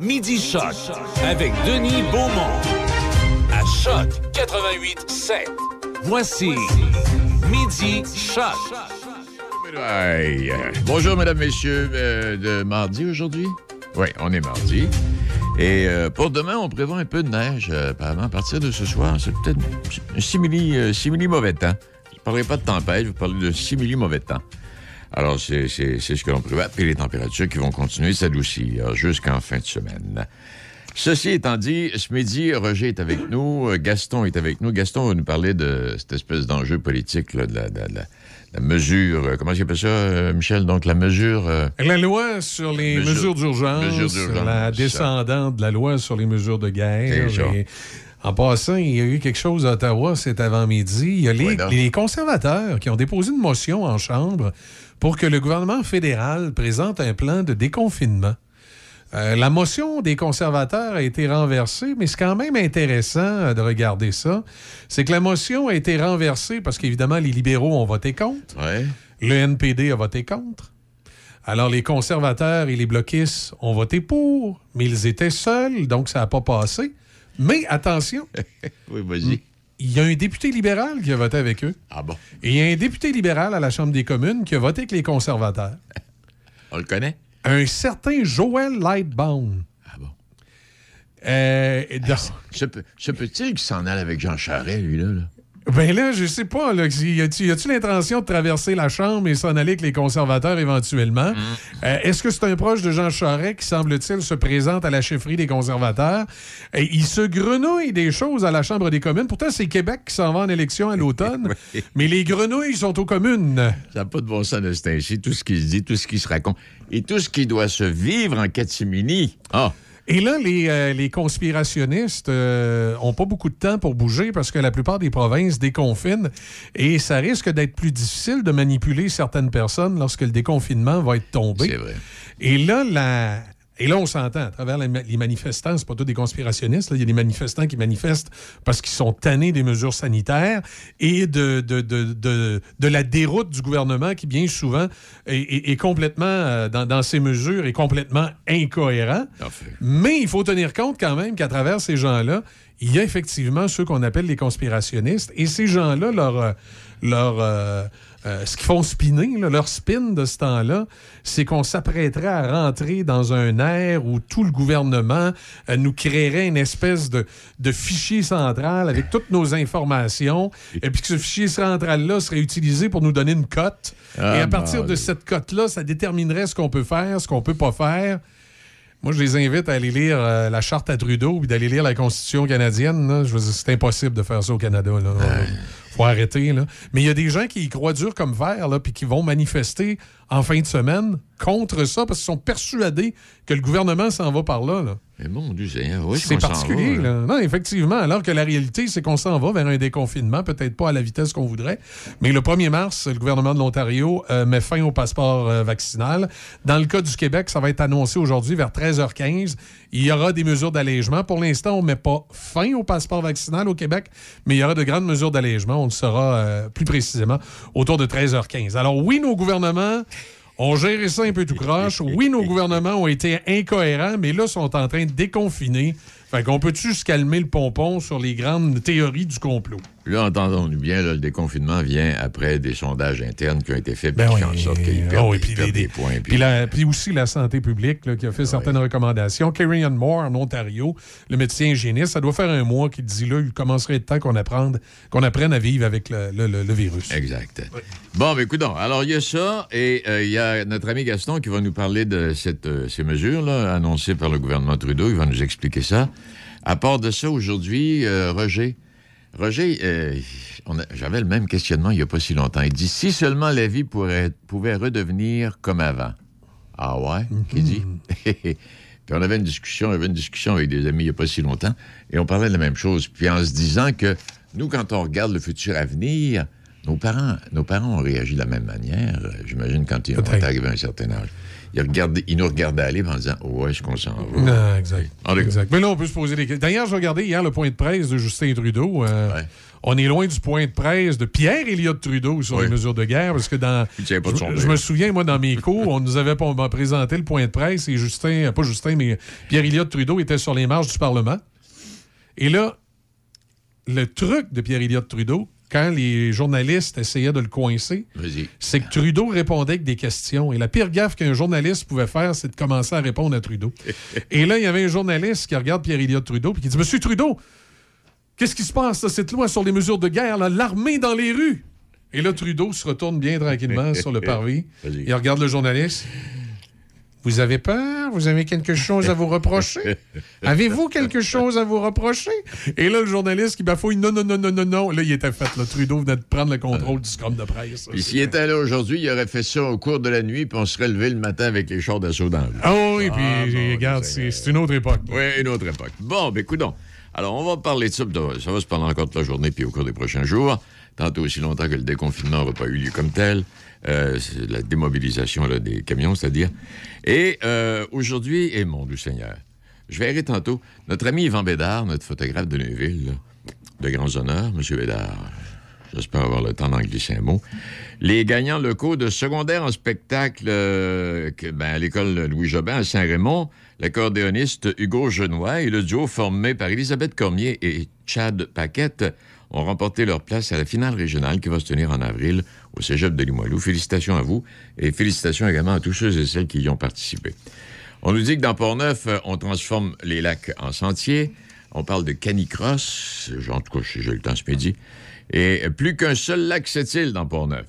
Midi Choc avec Denis Beaumont. À Choc 88 7. Voici Midi Choc. Aïe. Bonjour, mesdames, messieurs. Euh, de mardi aujourd'hui? Oui, on est mardi. Et euh, pour demain, on prévoit un peu de neige. euh, apparemment, à partir de ce soir, c'est peut-être un simili, simili mauvais temps. Je ne parlerai pas de tempête, je vais parler de simili mauvais temps. Alors, c'est ce que l'on prévoit. Puis les températures qui vont continuer de s'adoucir jusqu'en fin de semaine. Ceci étant dit, ce midi, Roger est avec nous, euh, Gaston est avec nous. Gaston va nous parler de cette espèce d'enjeu politique, là, de, la, de la- de la- la mesure, euh, comment ça, euh, Michel? Donc, la mesure... euh, La loi sur les Mesure- mesures d'urgence, la descendante de la loi sur les mesures de guerre. En passant, il y a eu quelque chose à Ottawa cet avant-midi. Il y a les conservateurs qui ont déposé une motion en Chambre pour que le gouvernement fédéral présente un plan de déconfinement. Euh, la motion des conservateurs a été renversée, mais c'est quand même intéressant euh, de regarder ça. C'est que la motion a été renversée parce qu'évidemment, les libéraux ont voté contre. ouais. Le NPD a voté contre. Alors, les conservateurs et les bloquistes ont voté pour, mais ils étaient seuls, donc ça n'a pas passé. Mais attention, Oui, vas-y. Il y a un député libéral qui a voté avec eux. Ah bon? Et il y a un député libéral à la Chambre des communes qui a voté avec les conservateurs. On le connaît? Un certain Joël Lightbound. Ah bon? Euh, dans- qu'il s'en aille avec Jean Charest, lui, là? là? Ben là, je sais pas. Là, y a-tu l'intention de traverser la Chambre et s'en aller avec les conservateurs éventuellement? Euh, Est-ce que c'est un proche de Jean Charest qui, semble-t-il, se présente à la chefferie des conservateurs? Et il se grenouille des choses à la Chambre des communes. Pourtant, c'est Québec qui s'en va en élection à l'automne. Mais les grenouilles sont aux communes. Ça n'a pas de bon sens de ce ainsi. Tout ce qui se dit, tout ce qui se raconte et tout ce qui doit se vivre en catimini. Ah! Et là, les, euh, les conspirationnistes n'ont pas beaucoup de temps pour bouger parce que la plupart des provinces déconfinent et ça risque d'être plus difficile de manipuler certaines personnes lorsque le déconfinement va être tombé. C'est vrai. Et là, la... Et là, on s'entend à travers les ma- les manifestants, c'est pas tous des conspirationnistes. là. Il y a des manifestants qui manifestent parce qu'ils sont tannés des mesures sanitaires et de, de, de, de, de la déroute du gouvernement qui, bien souvent, est, est- est complètement, euh, dans, dans ses mesures, est complètement incohérent. Parfait. Mais il faut tenir compte quand même qu'à travers ces gens-là, il y a effectivement ceux qu'on appelle les conspirationnistes. Et ces gens-là, leur, euh, leur, euh, ce qu'ils font spinner, là, leur spin de ce temps-là, c'est qu'on s'apprêterait à rentrer dans un air où tout le gouvernement euh, nous créerait une espèce de, de fichier central avec toutes nos informations, et puis que ce fichier central-là serait utilisé pour nous donner une cote. Ah, et à partir de cette cote-là, ça déterminerait ce qu'on peut faire, ce qu'on peut pas faire. Moi, je les invite à aller lire euh, la charte à Trudeau puis d'aller lire la Constitution canadienne. là. Je veux dire, c'est impossible de faire ça au Canada. Là. Faut arrêter. Mais il y a des gens qui y croient dur comme fer là, qui vont manifester en fin de semaine contre ça parce qu'ils sont persuadés que le gouvernement s'en va par là. Mais mon Dieu C'est particulier. là. Non, effectivement. Alors que la réalité, c'est qu'on s'en va vers un déconfinement, peut-être pas à la vitesse qu'on voudrait. Mais le 1er mars, le gouvernement de l'Ontario euh, met fin au passeport euh, vaccinal. Dans le cas du Québec, ça va être annoncé aujourd'hui vers 13h15. Il y aura des mesures d'allègement. Pour l'instant, on ne met pas fin au passeport vaccinal au Québec, mais il y aura de grandes mesures d'allègement. On le saura euh, plus précisément autour de 13h15. Alors oui, nos gouvernements ont géré ça un peu tout croche. Oui, nos gouvernements ont été incohérents, mais là, sont en train de déconfiner. Fait qu'on peut-tu se calmer le pompon sur les grandes théories du complot? Là, entendons-nous bien, là, le déconfinement vient après des sondages internes qui ont été faits Ben puis oui. en sorte qu'ils Oh, perdent, puis perdent des points. Puis, la- puis aussi la santé publique là, qui a Ah fait certaines recommandations. Kerry Ann Moore en Ontario, le médecin hygiéniste, ça doit faire un mois qu'il dit là, il commencerait de temps qu'on apprenne, qu'on apprenne à vivre avec le, le- le- le virus. Exact. Bon, ben écoute, alors il y a ça, et euh, il y a notre ami Gaston qui va nous parler de cette, euh, ces mesures-là annoncées par le gouvernement Trudeau. Il va nous expliquer ça. À part de ça, aujourd'hui, euh, Roger, Roger, euh, j'avais le même questionnement il n'y a pas si longtemps. Il dit si seulement la vie pourrait, pouvait redevenir comme avant. Ah ouais? Qui dit? Puis on avait une discussion, on avait une discussion avec des amis il n'y a pas si longtemps, et on parlait de la même chose. Puis en se disant que nous, quand on regarde le futur à venir, nos parents, nos parents ont réagi de la même manière, euh, j'imagine, quand ils ont arrivé à un certain âge. Il, regardait, il nous regardait aller en disant est-ce qu'on s'en va Non, exact. exact. Mais là, on peut se poser des questions. D'ailleurs, je regardais hier le point de presse de Justin Trudeau. Euh, on est loin du point de presse de pierre Elliott Trudeau sur les mesures de guerre, parce que dans. Je, me souviens, moi, dans mes cours, on nous avait présenté le point de presse et Justin, pas Justin, mais pierre Elliott Trudeau était sur les marges du Parlement. Et là, le truc de pierre Elliott Trudeau, quand les journalistes essayaient de le coincer, c'est que Trudeau répondait avec des questions. Et la pire gaffe qu'un journaliste pouvait faire, c'est de commencer à répondre à Trudeau. et là, il y avait un journaliste qui regarde pierre Elliott Trudeau et qui dit Monsieur Trudeau, qu'est-ce qui se passe, cette loi sur les mesures de guerre, l'armée dans les rues Et là, Trudeau se retourne bien tranquillement sur le parvis. Il regarde le journaliste. Vous avez peur? Vous avez quelque chose à vous reprocher? Avez-vous quelque chose à vous reprocher? Et là, le journaliste qui bafouille non, non, non, non, non, non. Là, il était fait. Le Trudeau venait de prendre le contrôle du scrum de presse. Puis s'il était là aujourd'hui, il aurait fait ça au cours de la nuit, puis on serait levé le matin avec les chars d'assaut dans le Ah oui, puis ah, regarde, c'est une autre époque. Oui, une autre époque. Bon, ben écoute Alors, on va parler de ça. Ça va se parler encore toute la journée, puis au cours des prochains jours. Tantôt aussi longtemps que le déconfinement n'aura pas eu lieu comme tel. Euh, la démobilisation des camions, c'est-à-dire. Et euh, aujourd'hui, et mon Dieu Seigneur, je verrai tantôt notre ami Yvan Bédard, notre photographe de Neuville, de grands honneurs, M. Bédard. J'espère avoir le temps d'en glisser un mot. Les gagnants locaux de secondaire en spectacle euh, ben, à l'école Louis Jobin à Saint-Raymond, l'accordéoniste Hugo Genois et le duo formé par Elisabeth Cormier et Chad Paquette ont remporté leur place à la finale régionale qui va se tenir en avril au Cégep de Limoilou. Félicitations à vous et félicitations également à tous ceux et celles qui y ont participé. On nous dit que dans Port-Neuf, euh, on transforme les lacs en sentiers. On parle de canicross, en tout cas, j'ai eu le temps ce midi. Et plus qu'un seul lac cette dans Port-Neuf.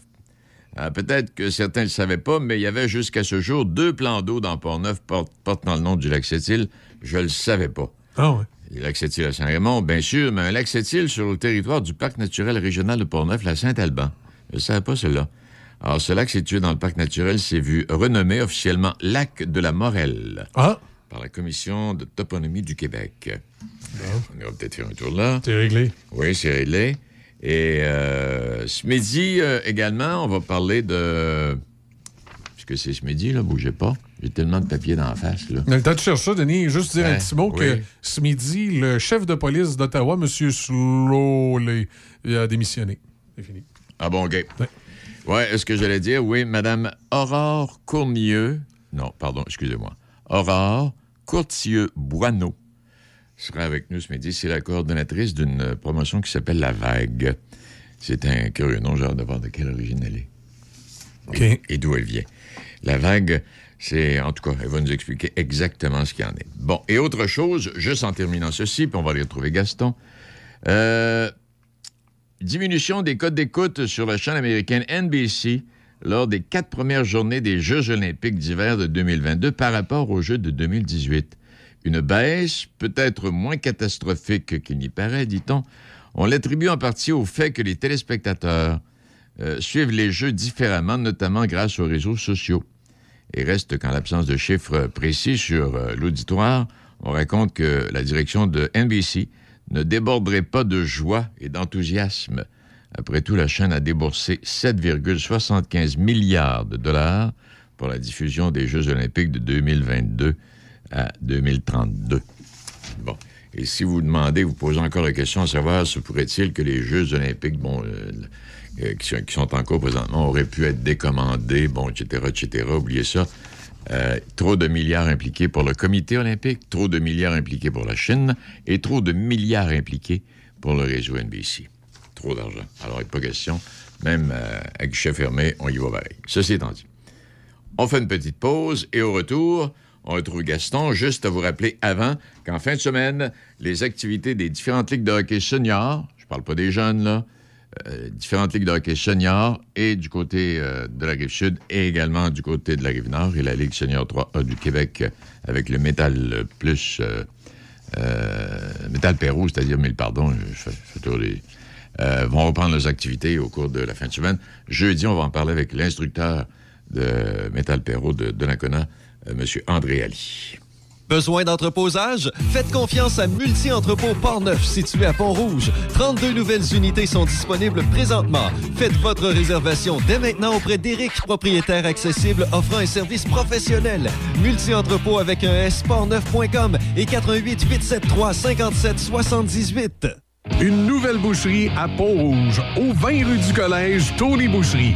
Euh, peut-être que certains ne le savaient pas, mais il y avait jusqu'à ce jour deux plans d'eau dans Port-Neuf portant le nom du lac Sept-Îles. Je le savais pas. Ah ouais. Le lac Sept-Îles à Saint-Raymond, bien sûr, mais un lac Sept-Îles sur le territoire du Parc naturel régional de Port-Neuf, la Saint-Alban. Je ne savais pas cela. Alors, ce lac situé dans le parc naturel s'est vu renommé officiellement Lac de la Morelle ah. par la Commission de toponymie du Québec. On va peut-être faire un tour là. C'est réglé. Oui, c'est réglé. Et euh, ce midi euh, également, on va parler de. Puisque c'est ce midi, là, bougez pas. J'ai tellement de papier dans la face. Là. Le temps de chercher ça, Denis, juste dire un petit mot que ce midi, le chef de police d'Ottawa, M. Slowley, a démissionné. C'est fini. Ah bon, OK. Ouais, est-ce que j'allais dire? Oui, Madame Aurore Cournieux. Non, pardon, excusez-moi. Aurore Courtieux-Boineau sera avec nous ce midi. C'est la coordonnatrice d'une promotion qui s'appelle La Vague. C'est un curieux nom, genre de voir de quelle origine elle est. OK. Et, d'où elle vient. La Vague, c'est, en tout cas, elle va nous expliquer exactement ce qu'il y en est. Bon, et autre chose, juste en terminant ceci, puis on va aller retrouver Gaston. Euh, Diminution des codes d'écoute sur la chaîne américaine NBC lors des quatre premières journées des Jeux olympiques d'hiver de 2022 par rapport aux Jeux de 2018. Une baisse, peut-être moins catastrophique qu'il n'y paraît, dit-on. On l'attribue en partie au fait que les téléspectateurs euh, suivent les Jeux différemment, notamment grâce aux réseaux sociaux. Et reste qu'en l'absence de chiffres précis sur euh, l'auditoire, on raconte que la direction de NBC ne déborderait pas de joie et d'enthousiasme. Après tout, la chaîne a déboursé 7,75 milliards de dollars pour la diffusion des Jeux olympiques de 2022 à 2032. Bon. Et si vous demandez, vous posez encore la question à savoir, se pourrait-il que les Jeux olympiques, bon, euh, euh, qui, sont, en cours présentement, auraient pu être décommandés, bon, etc., etc., oubliez ça. Euh, trop de milliards impliqués pour le comité olympique, trop de milliards impliqués pour la Chine et trop de milliards impliqués pour le réseau NBC. Trop d'argent. Alors, il pas question. Même euh, avec guichet fermé, on y va pareil. Ceci étant dit, on fait une petite pause et au retour, on retrouve Gaston. Juste à vous rappeler avant qu'en fin de semaine, les activités des différentes ligues de hockey seniors, je parle pas des jeunes, là, euh, différentes ligues de hockey senior et du côté euh, de la rive sud et également du côté de la rive nord et la Ligue senior 3A du Québec avec le métal plus euh, métal Pérou, c'est-à-dire mille pardon, je fais, les, vont reprendre leurs activités au cours de la fin de semaine. Jeudi, on va en parler avec l'instructeur de métal Perrault de Donnacona, M. André Ali. Besoin d'entreposage? Faites confiance à Multi-Entrepôt Port-Neuf, situé à Pont-Rouge. 32 nouvelles unités sont disponibles présentement. Faites votre réservation dès maintenant auprès d'Éric, propriétaire accessible offrant un service professionnel. Multi-Entrepôt avec un S, portneuf.com et 88 873 57 78. Une nouvelle boucherie à Pont-Rouge, au 20 rue du Collège, Tony Boucherie.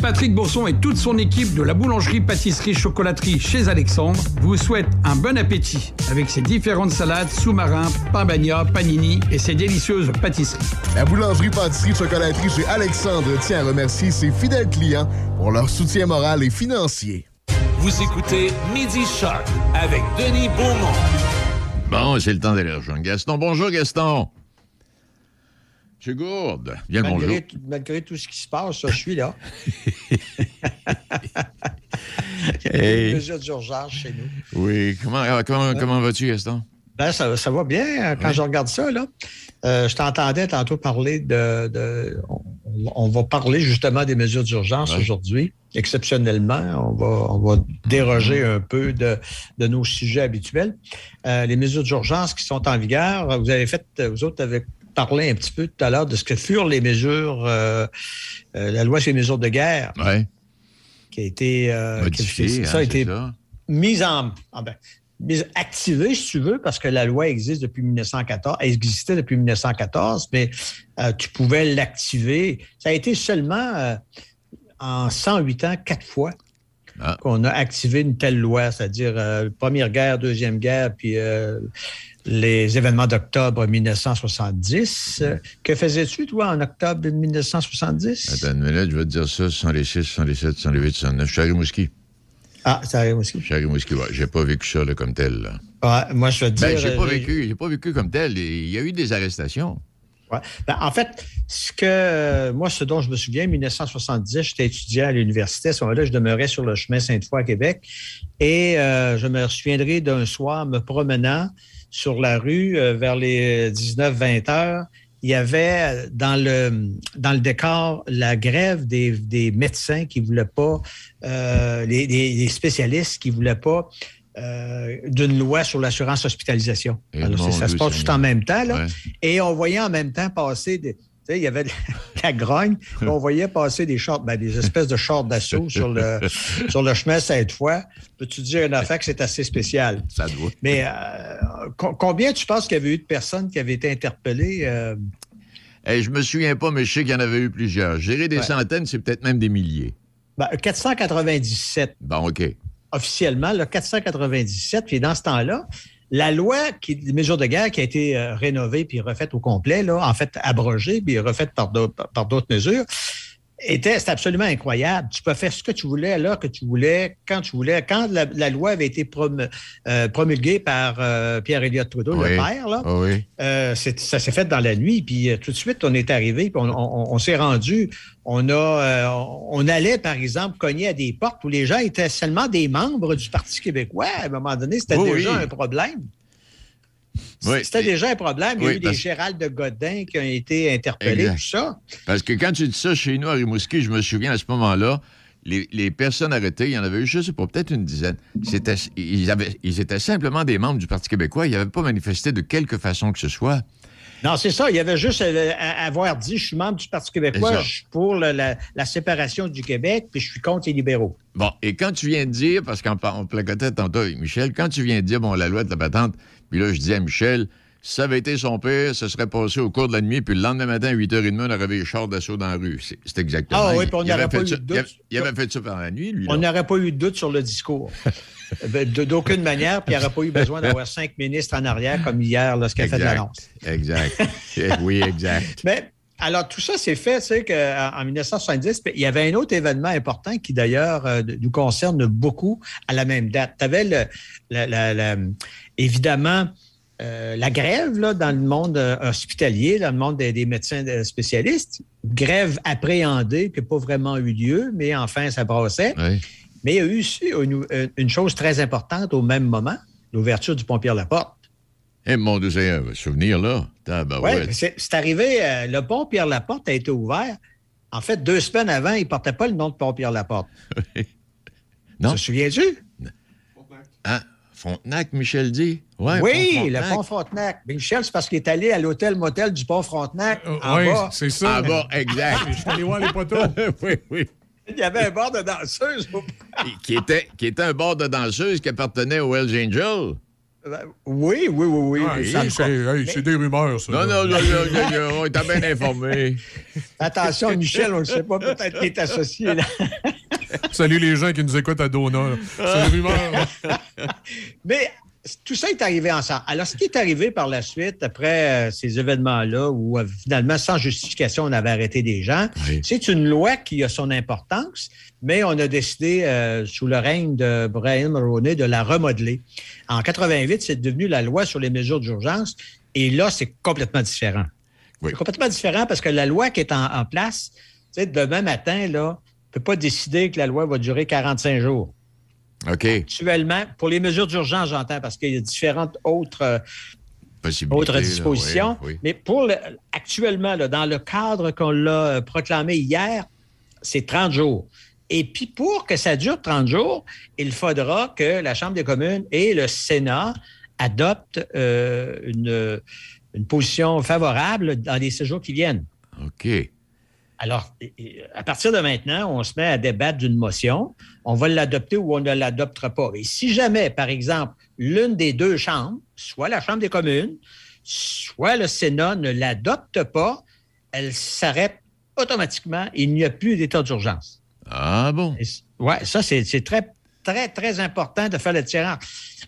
Patrick Bourson et toute son équipe de la boulangerie, pâtisserie, chocolaterie chez Alexandre vous souhaitent un bon appétit avec ses différentes salades, sous-marins, pain bagna, panini et ses délicieuses pâtisseries. La boulangerie, pâtisserie, chocolaterie chez Alexandre tient à remercier ses fidèles clients pour leur soutien moral et financier. Vous écoutez Midi Shark avec Denis Beaumont. Bon, c'est le temps d'aller rejoindre Gaston. Bonjour, Gaston. Monsieur Gourde, bien le bonjour. Malgré, tout- malgré ce qui se passe, je suis là. Il y a des Hey. mesures d'urgence chez nous. Oui, comment, euh, comment, comment vas-tu, Gaston? Ben, ça, ça va bien hein, quand Oui. je regarde ça. Là. Euh, je t'entendais tantôt parler de. de- on, on va parler justement des mesures d'urgence aujourd'hui. Exceptionnellement, on va, on va déroger un peu de, de nos sujets habituels. Euh, les mesures d'urgence qui sont en vigueur, vous avez fait, vous autres avez parlé un petit peu tout à l'heure de ce que furent les mesures, euh, euh, la loi sur les mesures de guerre Oui, qui a été, euh, modifié. qui- hein, ça a été ça. mise en. ah ben, mise- activée, si tu veux, parce que la loi existe depuis 1914. Elle existait depuis 1914, mais tu pouvais l'activer. Ça a été seulement en 108 ans, quatre fois. Ah. qu'on a activé une telle loi, c'est-à-dire euh, Première guerre, Deuxième guerre, puis euh, les événements d'octobre 1970. Euh, que faisais-tu, toi, en octobre 1970? Attends une minute, je vais te dire ça. 106, 107, 108, 109. Je suis à Rimouski. Ah, ça arrive aussi. Je suis à Rimouski, ouais. J'ai pas vécu ça là, comme tel. là. Ouais, moi, je veux te dire... Ben, j'ai pas euh, vécu, j'ai pas vécu comme tel. Il y a eu des arrestations. Ouais. Ben, en fait, ce que moi, ce dont je me souviens, 1970, j'étais étudiant à l'université. À ce moment-là, je demeurais sur le chemin Sainte-Foy à Québec. Et euh, je me souviendrai d'un soir me promenant sur la rue euh, vers les 19-20 heures. Il y avait euh, dans le, dans le décor la grève des, des médecins qui ne voulaient pas, euh, les, spécialistes qui ne voulaient pas euh, d'une loi sur l'assurance hospitalisation. Alors, c'est- ça se passe tout en même temps. Là. Ouais. Et on voyait en même temps passer des. Il y avait de la grogne. on voyait passer des shorts, ben, des espèces de shorts d'assaut sur le, sur le chemin cette fois. Peux-tu dire une affaire que c'est assez spécial? Ça doit. Mais euh, co- combien tu penses qu'il y avait eu de personnes qui avaient été interpellées? euh, Hey, je me souviens pas, mais je sais qu'il y en avait eu plusieurs. Gérer des Ouais. centaines, c'est peut-être même des milliers. ben, 497 Bon, OK. officiellement, là, 497. Puis dans ce temps-là, la loi qui, des mesures de guerre qui a été euh, rénovée puis refaite au complet, là, en fait abrogée puis refaite par d'autres par d'autres mesures, était c'était absolument incroyable. Tu peux faire ce que tu voulais à l'heure que tu voulais, quand tu voulais. Quand la, la loi avait été prom- euh, promulguée par euh, Pierre Elliott Trudeau, Oui. le père, là, Ah oui. euh, ça s'est fait dans la nuit, puis tout de suite, on est arrivé, puis on, on- on s'est rendu. On a, on allait, par exemple, cogner à des portes où les gens étaient seulement des membres du Parti québécois. À un moment donné, c'était Oui, déjà un problème. Oui. C'était déjà un problème. Il y a Oui, eu des Gérald de Godin qui ont été interpellés, Exact. tout ça. Parce que quand tu dis ça chez nous à Rimouski, je me souviens à ce moment-là, les, les personnes arrêtées, il y en avait eu, je sais pas, peut-être une dizaine. C'était, ils, avaient, ils étaient simplement des membres du Parti québécois. Ils n'avaient pas manifesté de quelque façon que ce soit. Non, c'est ça. Il y avait juste euh, à- à avoir dit je suis membre du Parti québécois, je suis pour la, la séparation du Québec, puis je suis contre les libéraux. Bon, et quand tu viens de dire, parce qu'on placotait tantôt avec Michel, quand tu viens de dire, bon, la loi de la patente, puis là, je dis à Michel, si ça avait été son père, ça serait passé au cours de la nuit, puis le lendemain matin, à 8h30, on aurait vu les chars d'assaut dans la rue. C'est exactement. Ah oui, puis on n'aurait pas eu de doute. Il avait fait ça pendant la nuit, lui. On n'aurait pas eu de doute sur le discours. Ben, D'aucune manière, puis il n'y aurait pas eu besoin d'avoir cinq ministres en arrière comme hier lorsqu'il a fait l'annonce. Exact. Oui, exact. Mais alors, tout ça s'est fait, sais, qu'en 1970, puis il y avait un autre événement important qui, d'ailleurs, euh, nous concerne beaucoup à la même date. Tu avais, le, la- la- la- évidemment, euh, la grève là, dans le monde euh, hospitalier, dans le monde des, des médecins spécialistes, grève appréhendée qui n'a pas vraiment eu lieu, mais enfin, ça brassait. Oui. Mais il y a eu aussi une, une chose très importante au même moment, l'ouverture du pont Pierre-Laporte. Eh, mon Dieu, c'est souvenir, là. Oui, c'est c'est arrivé, euh, le pont Pierre-Laporte a été ouvert. En fait, deux semaines avant, il ne portait pas le nom de pont Pierre-Laporte. Non? Te souviens-tu? Hein? Frontenac, Michel dit? Ouais, oui, pont le pont Frontenac. Mais Michel, c'est parce qu'il est allé à l'hôtel-motel du pont Frontenac en oui, c'est ça. Ah bon, exact. Je suis allé voir les poteaux. oui, oui. Il y avait un bord de danseuse. Qui était, qui était un bord de danseuse qui appartenait au Hells Angel. Ben, Oui, oui, oui, oui. Ah, c'est hey, des rumeurs, ça. Non, non, non, non, non, non, on bien informés. Attention, Michel, on ne sait pas, peut-être qu'il est associé là. Salut les gens qui nous écoutent à Dona. C'est des rumeurs. Mais tout ça est arrivé ensemble. Alors, ce qui est arrivé par la suite, après euh, ces événements-là, où euh, finalement, sans justification, on avait arrêté des gens, Oui. c'est une loi qui a son importance, mais on a décidé, euh, sous le règne de Brian Mulroney, de la remodeler. En 88, c'est devenu la loi sur les mesures d'urgence, et là, c'est complètement différent. Oui. C'est complètement différent parce que la loi qui est en, en place, demain matin, là, ne peut pas décider que la loi va durer 45 jours Actuellement, pour les mesures d'urgence, j'entends, parce qu'il y a différentes autres, euh, autres là, dispositions. oui, oui. Mais pour le- actuellement, là, dans le cadre qu'on l'a euh, proclamé hier, c'est 30 jours. Et puis, pour que ça dure 30 jours, il faudra que la Chambre des communes et le Sénat adoptent euh, une, une position favorable dans les séjours qui viennent. OK. Alors, à partir de maintenant, on se met à débattre d'une motion. On va l'adopter ou on ne l'adoptera pas. Et si jamais, par exemple, l'une des deux chambres, soit la Chambre des communes, soit le Sénat ne l'adopte pas, elle s'arrête automatiquement. Il n'y a plus d'état d'urgence. Ah bon? Ouais, ça, c'est c'est très, très, très important de faire le tirage.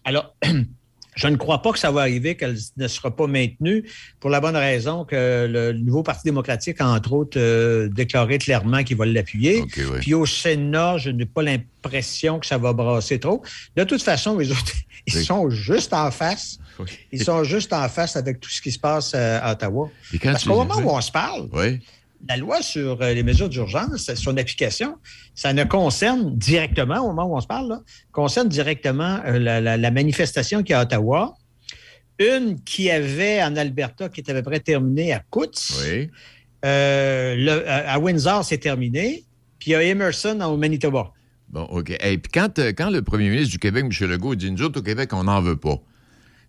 Alors, je ne crois pas que ça va arriver, qu'elle ne sera pas maintenue, pour la bonne raison que le nouveau Parti démocratique a, entre autres, euh, déclaré clairement qu'il va l'appuyer. Puis au Sénat, je n'ai pas l'impression que ça va brasser trop. De toute façon, les autres, ils Oui. sont juste en face. Oui. Ils sont juste en face avec tout ce qui se passe euh, à Ottawa. Parce qu'au moment où on se parle, Oui. La loi sur euh, les mesures d'urgence, son application, ça ne concerne directement, au moment où on se parle, là, concerne directement euh, la, la- la manifestation qui est à Ottawa. Une qui avait en Alberta, qui était à peu près terminée à Coutts. Oui. Euh, le- à Windsor, c'est terminé. Puis il y a Emerson au Manitoba. Bon, OK. Et puis quand, quand le premier ministre du Québec, M. Legault, dit nous autres au Québec, on n'en veut pas.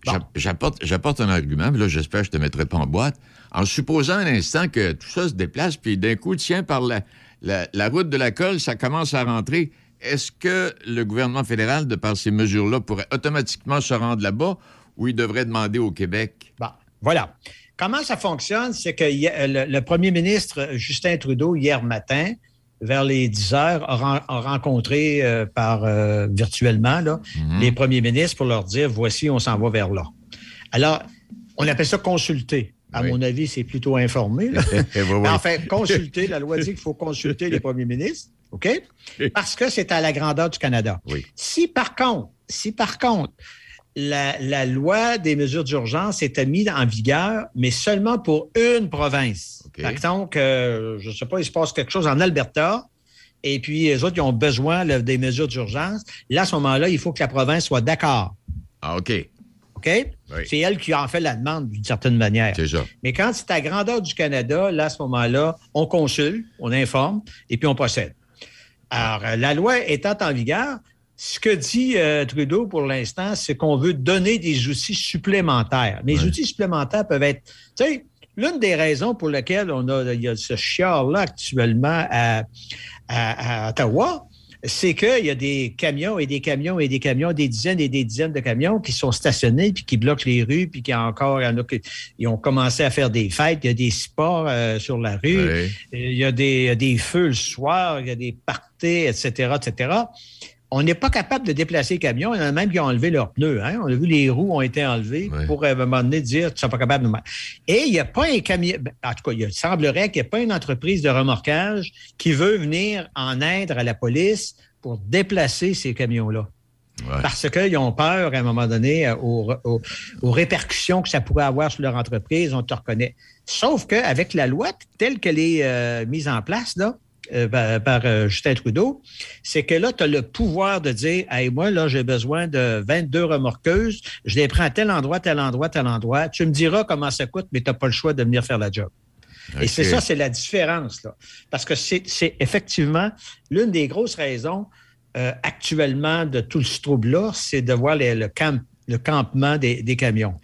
Bon. J'apporte un argument, mais là, j'espère que je ne te mettrai pas en boîte. En supposant un instant que tout ça se déplace, puis d'un coup, tiens, par la, la, la route de la colle, ça commence à rentrer. Est-ce que le gouvernement fédéral, de par ces mesures-là, pourrait automatiquement se rendre là-bas ou il devrait demander au Québec? Bon, voilà. Comment ça fonctionne? C'est que le, le premier ministre Justin Trudeau, hier matin, vers les 10 heures, a, ren- a rencontré euh, par euh, virtuellement là, Mhm. les premiers ministres pour leur dire voici, on s'en va vers là. Alors, on appelle ça consulter. À Oui. mon avis, c'est plutôt informé. là. Oui, oui. Mais enfin, consulter, la loi dit qu'il faut consulter les premiers ministres, OK? Parce que c'est à la grandeur du Canada. Oui. Si par contre, si par contre, la, la loi des mesures d'urgence était mise en vigueur, mais seulement pour une province. OK. Par exemple, euh, je ne sais pas, il se passe quelque chose en Alberta, et puis les autres, ils ont besoin là, des mesures d'urgence. Là, à ce moment-là, il faut que la province soit d'accord. Ah, OK. OK? Oui. C'est elle qui en fait la demande d'une certaine manière. C'est ça. Mais quand c'est à grandeur du Canada, là, à ce moment-là, on consulte, on informe et puis on procède. Alors, euh, la loi étant en vigueur, ce que dit euh, Trudeau pour l'instant, c'est qu'on veut donner des outils supplémentaires. Les outils supplémentaires peuvent être, tu sais, l'une des raisons pour lesquelles on a, il y a ce chiard-là actuellement à, à- à Ottawa, c'est qu'il y a des camions et des camions et des camions, des dizaines et des dizaines de camions qui sont stationnés puis qui bloquent les rues puis qui encore, il y en a qui ils ont commencé à faire des fêtes, il y a des sports euh, sur la rue, Oui. il y a des, il y a des feux le soir, il y a des parties, etc., etc. On n'est pas capable de déplacer les camions. Il y en a même qui ont enlevé leurs pneus. Hein? On a vu les roues ont été enlevées pour à un moment donné dire tu ne sont pas capable de. Et il n'y a pas un camion. ben, En tout cas, il semblerait qu'il n'y ait pas une entreprise de remorquage qui veut venir en aide à la police pour déplacer ces camions-là. Parce qu'ils ont peur, à un moment donné, euh, aux, aux- aux répercussions que ça pourrait avoir sur leur entreprise. On te reconnaît. Sauf qu'avec la loi telle qu'elle est euh, mise en place, là, euh, par, par, euh, Justin Trudeau, c'est que là, tu as le pouvoir de dire Hey, moi, là, j'ai besoin de 22 remorqueuses, je les prends à tel endroit, tel endroit, tel endroit. Tu me diras comment ça coûte, mais tu n'as pas le choix de venir faire la job. Et c'est ça, c'est la différence. Là. Parce que c'est c'est effectivement l'une des grosses raisons euh, actuellement de tout ce trouble-là, c'est de voir les- le, camp- le campement des, des camions.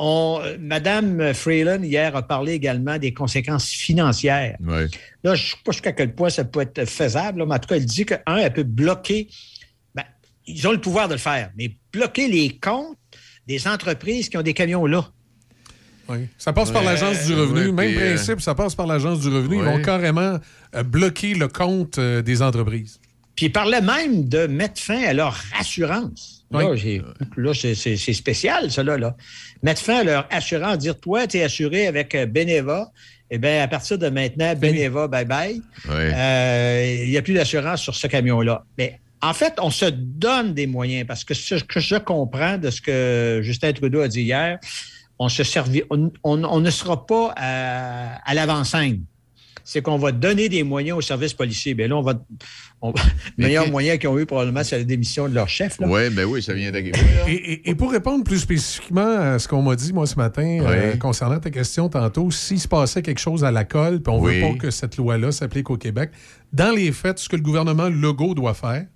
On, Madame Freeland, hier, a parlé également des conséquences financières. Là, je ne sais pas jusqu'à quel point ça peut être faisable, là, mais en tout cas, elle dit que, un, elle peut bloquer. ben, ils ont le pouvoir de le faire, mais bloquer les comptes des entreprises qui ont des camions là. Oui. Ça passe par Ouais, l'Agence du revenu. ouais, Même euh, principe, ça passe par l'Agence du revenu. Ils vont carrément euh, bloquer le compte euh, des entreprises. Puis il parlait même de mettre fin à leur assurance. Là, Oui. là, c'est c'est- c'est spécial, ça, là. Mettre fin à leur assurance, dire, toi, tu es assuré avec euh, Beneva. Eh bien, à partir de maintenant, Beneva, bye-bye. Euh, Il n'y a plus d'assurance sur ce camion-là. Mais en fait, on se donne des moyens parce que ce que je comprends de ce que Justin Trudeau a dit hier, on, se servi, on, on- on ne sera pas à, à l'avant-scène. C'est qu'on va donner des moyens aux services policiers. Bien là, on va. on- le meilleur qui- moyen qu'ils ont eu, probablement, c'est la démission de leur chef. Là. Ouais, ben oui, ça vient d'arriver. Et, et- et pour répondre plus spécifiquement à ce qu'on m'a dit, moi, ce matin, euh, Oui. concernant ta question tantôt, s'il se passait quelque chose à la colle, puis on Oui. veut pas que cette loi-là s'applique au Québec, dans les faits, ce que le gouvernement Legault doit faire,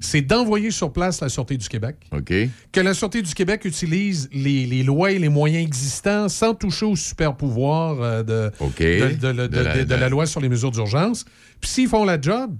c'est d'envoyer sur place la Sûreté du Québec, OK. que la Sûreté du Québec utilise les, les lois et les moyens existants sans toucher au super pouvoir de, OK. de, de- de- De la- de- de la loi sur les mesures d'urgence. Puis s'ils font la job,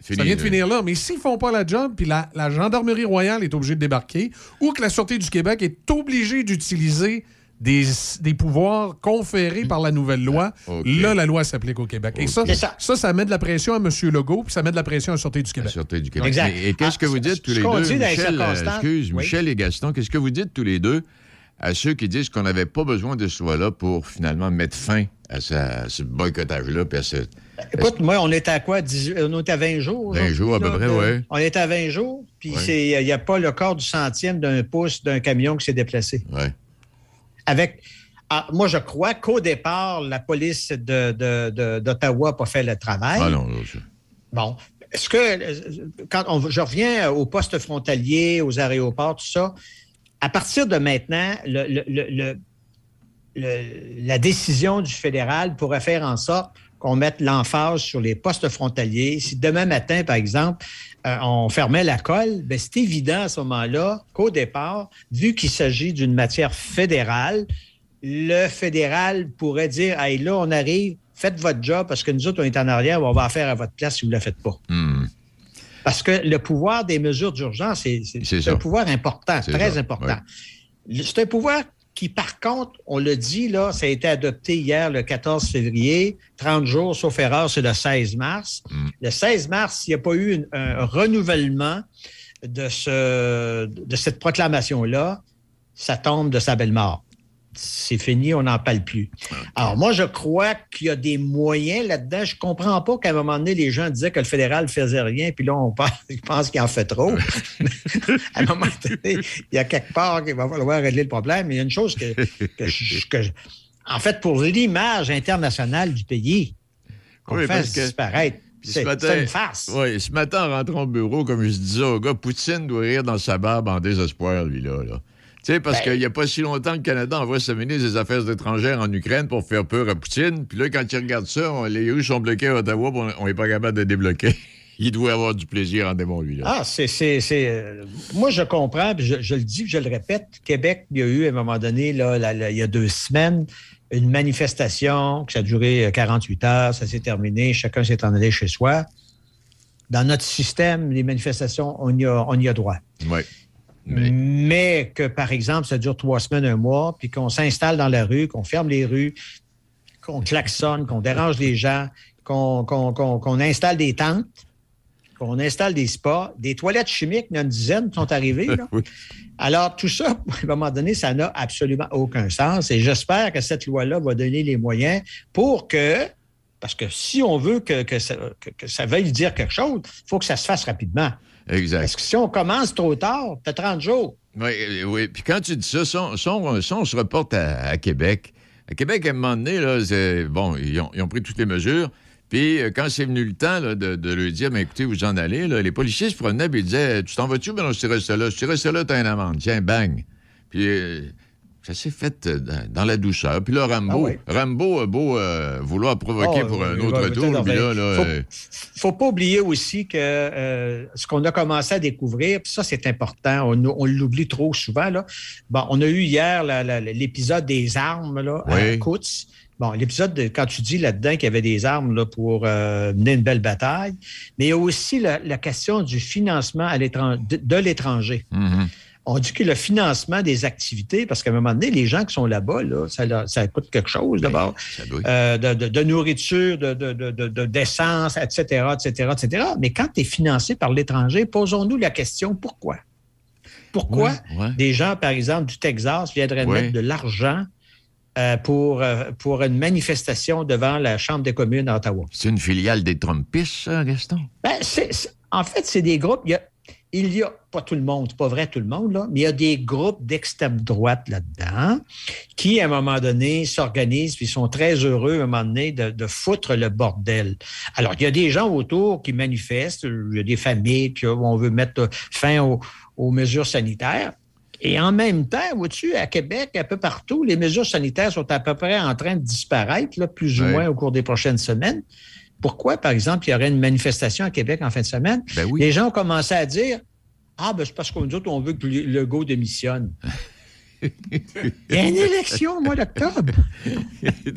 Fini, ça vient de finir là. Mais s'ils font pas la job, puis la, la Gendarmerie royale est obligée de débarquer, ou que la Sûreté du Québec est obligée d'utiliser des, des pouvoirs conférés par la nouvelle loi, OK. là, la loi s'applique au Québec. Et ça, ça. ça, ça met de la pression à M. Legault, puis ça met de la pression à la Sûreté du La Québec. Sûreté du Québec. Exact. Et, et qu'est-ce que Ah, vous dites tous les deux, Michel, euh, excuse, Oui. Michel et Gaston, qu'est-ce que vous dites tous les deux à ceux qui disent qu'on n'avait pas besoin de ce loi-là pour finalement mettre fin à, sa- à ce boycottage-là, puis à ce... Écoute, moi, on était à quoi? 18 on était à 20 jours? 20 jours, à peu près, ouais. On était à 20 jours, puis Ouais. c'est- il n'y a pas le quart du centième d'un pouce d'un camion qui s'est déplacé. Ouais. Avec. ah, moi, je crois qu'au départ, la police de- de- de- d'Ottawa n'a pas fait le travail. Ah non, Bon. Est-ce que, quand on, je reviens aux postes frontaliers, aux aéroports, tout ça, à partir de maintenant, le- le- le- le- le- la décision du fédéral pourrait faire en sorte qu'on mette l'emphase sur les postes frontaliers. Si demain matin, par exemple, euh, on fermait la colle, ben, c'est évident à ce moment-là qu'au départ, vu qu'il s'agit d'une matière fédérale, le fédéral pourrait dire Hey, là, on arrive, faites votre job parce que nous autres, on est en arrière, on va la faire à votre place si vous ne la faites pas. Hmm. Parce que le pouvoir des mesures d'urgence, c'est c'est- C'est c'est un pouvoir important, très ça, important. Le- C'est un pouvoir qui, par contre, on le dit, là, ça a été adopté hier, le 14 février, 30 jours, sauf erreur, c'est le 16 mars. Mm. Le 16 mars, il n'y a pas eu une- un renouvellement de, ce, de cette proclamation-là. Ça tombe de sa belle mort. C'est fini, on n'en parle plus. Alors, moi, je crois qu'il y a des moyens là-dedans. Je comprends pas qu'à un moment donné, les gens disaient que le fédéral ne faisait rien, puis là, on pense, ils pensent qu'il en fait trop. à un moment donné, il y a quelque part qu'il va falloir régler le problème. Mais il y a une chose que, que je- que je- en fait, pour l'image internationale du pays, qu'on Oui, fasse que- disparaître, c'est une farce. Oui, ce matin, en rentrant au bureau, comme je disais au gars, Poutine doit rire dans sa barbe en désespoir, lui-là. Là. Tu sais, parce Ben- qu'il n'y a pas si longtemps, le Canada envoie sa ministre des Affaires étrangères en Ukraine pour faire peur à Poutine. Puis là, quand il regarde ça, on- les rues sont bloquées à Ottawa, puis on n'est pas capable de débloquer. Il doit avoir du plaisir en démon, lui. Là. Ah, c'est. c'est- c'est, euh, moi, je comprends, puis je, je le dis, je le répète. Québec, il y a eu, à un moment donné, là, il y a deux semaines, une manifestation qui a duré euh, 48 heures, ça s'est terminé, chacun s'est en allé chez soi. Dans notre système, les manifestations, on y a, on y a droit. Oui. Mais... Mais, que, par exemple, ça dure trois semaines, un mois, puis qu'on s'installe dans la rue, qu'on ferme les rues, qu'on klaxonne, qu'on dérange les gens, qu'on qu'on- qu'on- qu'on installe des tentes, qu'on installe des spas, des toilettes chimiques, il y en a une dizaine qui sont arrivées. là. Oui. Alors, tout ça, à un moment donné, ça n'a absolument aucun sens. Et j'espère que cette loi-là va donner les moyens pour que, parce que si on veut que, que ça, que- que ça veuille dire quelque chose, il faut que ça se fasse rapidement. Exact. Parce que si on commence trop tard, t'as 30 jours. Oui, oui. Puis quand tu dis ça, si on, si on- si on se reporte à, à Québec, à Québec, à un moment donné, là, bon, ils ont, ils ont pris toutes les mesures. Puis euh, quand c'est venu le temps là, de, de leur dire, mais écoutez, vous en allez, là, les policiers se promenaient et ils disaient, tu t'en vas-tu? Ben non, je resté là. Si tu restes là, t'as une amende. Tiens, bang. Puis euh, ça s'est fait euh, dans, la douceur. Puis là, Rambo, Ah oui. Rambo a beau euh, vouloir provoquer Oh, pour un autre tour. peut-être, Puis là, enfin, là, faut, euh, faut pas oublier aussi que euh, ce qu'on a commencé à découvrir, puis ça, c'est important, on, on l'oublie trop souvent. Là. Bon, on a eu hier l'épisode des armes là, à. Coutts. Bon, l'épisode, de- quand tu dis là-dedans qu'il y avait des armes là, pour euh, mener une belle bataille, mais il y a aussi la, la question du financement à de, de l'étranger. mhm. On dit que le financement des activités, parce qu'à un moment donné, les gens qui sont là-bas, là, ça, coûte quelque chose d'abord. ça doit. Euh, de, de- de nourriture, de, de- de- de- de- d'essence, etc., etc., etc. Mais quand tu es financé par l'étranger, posons-nous la question pourquoi? Pourquoi ouais. des gens, par exemple, du Texas viendraient mettre de l'argent euh, pour, euh, pour une manifestation devant la Chambre des communes à Ottawa? C'est une filiale des Trumpistes, ça, Gaston? Ben, c'est- c'est- en fait, c'est des groupes. Il y a, il y a pas tout le monde, pas vrai tout le monde, là, mais il y a des groupes d'extrême droite là-dedans qui, à un moment donné, s'organisent puis sont très heureux, à un moment donné, de, de foutre le bordel. Alors, il y a des gens autour qui manifestent, il y a des familles qui, où on veut mettre fin aux, aux mesures sanitaires. Et en même temps, vois-tu, à Québec, un peu partout, les mesures sanitaires sont à peu près en train de disparaître, là, plus ou moins au cours des prochaines semaines. Pourquoi, par exemple, il y aurait une manifestation à Québec en fin de semaine? Ben oui. Les gens ont commencé à dire Ah, ben c'est parce qu'on nous autres, on veut que le Legault démissionne. Il y a une élection au mois d'octobre.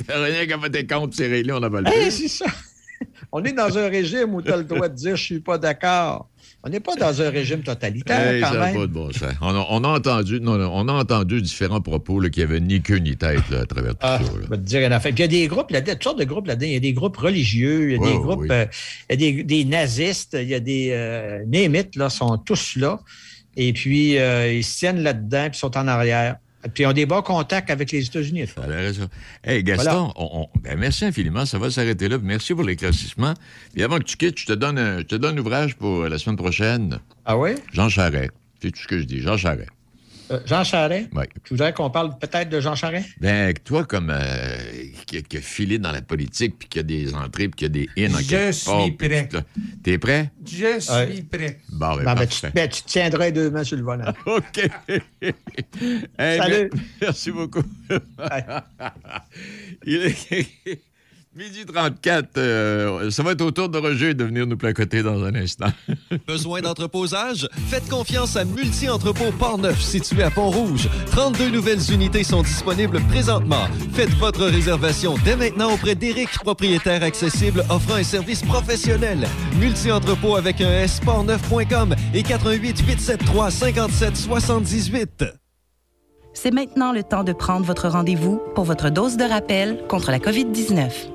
T'as rien qu'à voter contre ces règles on n'a pas le Hey, c'est ça. On est dans un régime où tu as le droit de dire je suis pas d'accord. On n'est pas dans un régime totalitaire Hey, quand ça même. pas de bon sens. On a, on a entendu, non, non, on a entendu différents propos qui n'avaient ni queue ni tête là, à travers tout Ah, ça. je là. vais te dire. Puis il y a des groupes là-dedans, toutes sortes de groupes là-dedans. Il y a des groupes religieux, il y a des groupes, oui. euh, il y a des, des nazistes, il y a des euh, némites, là, sont tous là. Et puis, euh, ils se tiennent là-dedans, puis sont en arrière. Puis ils ont des bons contacts avec les États-Unis. fois. T'as raison. Hey, Gaston, on- on- ben, merci infiniment. Ça va s'arrêter là. Merci pour l'éclaircissement. Puis avant que tu quittes, je te donne un, je te donne ouvrage pour la semaine prochaine. Ah oui? Jean Charret. C'est tout ce que je dis. Jean Charret. Euh, Jean Charest? Oui. Tu voudrais qu'on parle peut-être de Jean Charest? Ben, toi, comme euh, qui, a- qui a filé dans la politique, puis qui a des entrées, puis qui a des in en Je suis part, prêt. T'es prêt? Je suis Ouais. prêt. Bon, ben, Non, ben, tu, ben, tu tiendrais deux mains sur le volant. OK. Hey, Salut. mer- Merci beaucoup. Il est midi 34. euh, ça va être au tour de Roger de venir nous placoter dans un instant. Besoin d'entreposage? Faites confiance à Multi-Entrepôt Port-Neuf, situé à Pont-Rouge. 32 nouvelles unités sont disponibles présentement. Faites votre réservation dès maintenant auprès d'Éric, propriétaire accessible offrant un service professionnel. Multi-Entrepôt avec un S, portneuf.com et 88 873 57 78. C'est maintenant le temps de prendre votre rendez-vous pour votre dose de rappel contre la COVID-19.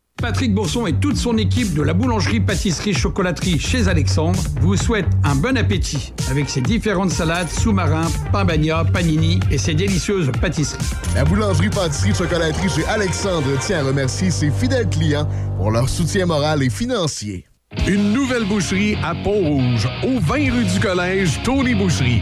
Patrick Bourson et toute son équipe de la boulangerie-pâtisserie-chocolaterie chez Alexandre vous souhaitent un bon appétit avec ses différentes salades, sous-marins, pain bagna, panini et ses délicieuses pâtisseries. La boulangerie-pâtisserie-chocolaterie chez Alexandre tient à remercier ses fidèles clients pour leur soutien moral et financier. Une nouvelle boucherie à Pont-Rouge, au 20 rue du Collège, Tony Boucherie.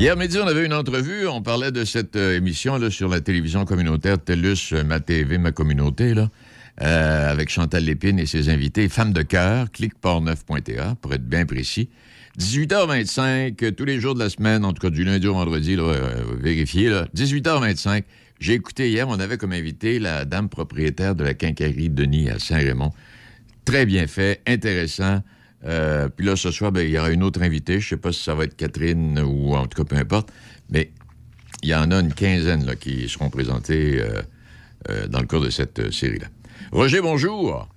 Hier midi, on avait une entrevue. On parlait de cette euh, émission sur la télévision communautaire TELUS, euh, Ma TV, Ma Communauté, là, euh, avec Chantal Lépine et ses invités. Femmes de cœur, cliqueport9.ca, pour être bien précis. 18h25, euh, tous les jours de la semaine, en tout cas du lundi au vendredi, là, vérifiez, là, 18h25. J'ai écouté hier, on avait comme invité la dame propriétaire de la quincaillerie Denis à Saint-Raymond. Très bien fait, intéressant. Euh, puis là, ce soir, ben, il y aura une autre invitée. Je sais pas si ça va être Catherine ou en tout cas, peu importe. Mais il y en a une quinzaine là, qui seront présentées euh, euh, dans le cours de cette euh, série-là. Roger, bonjour.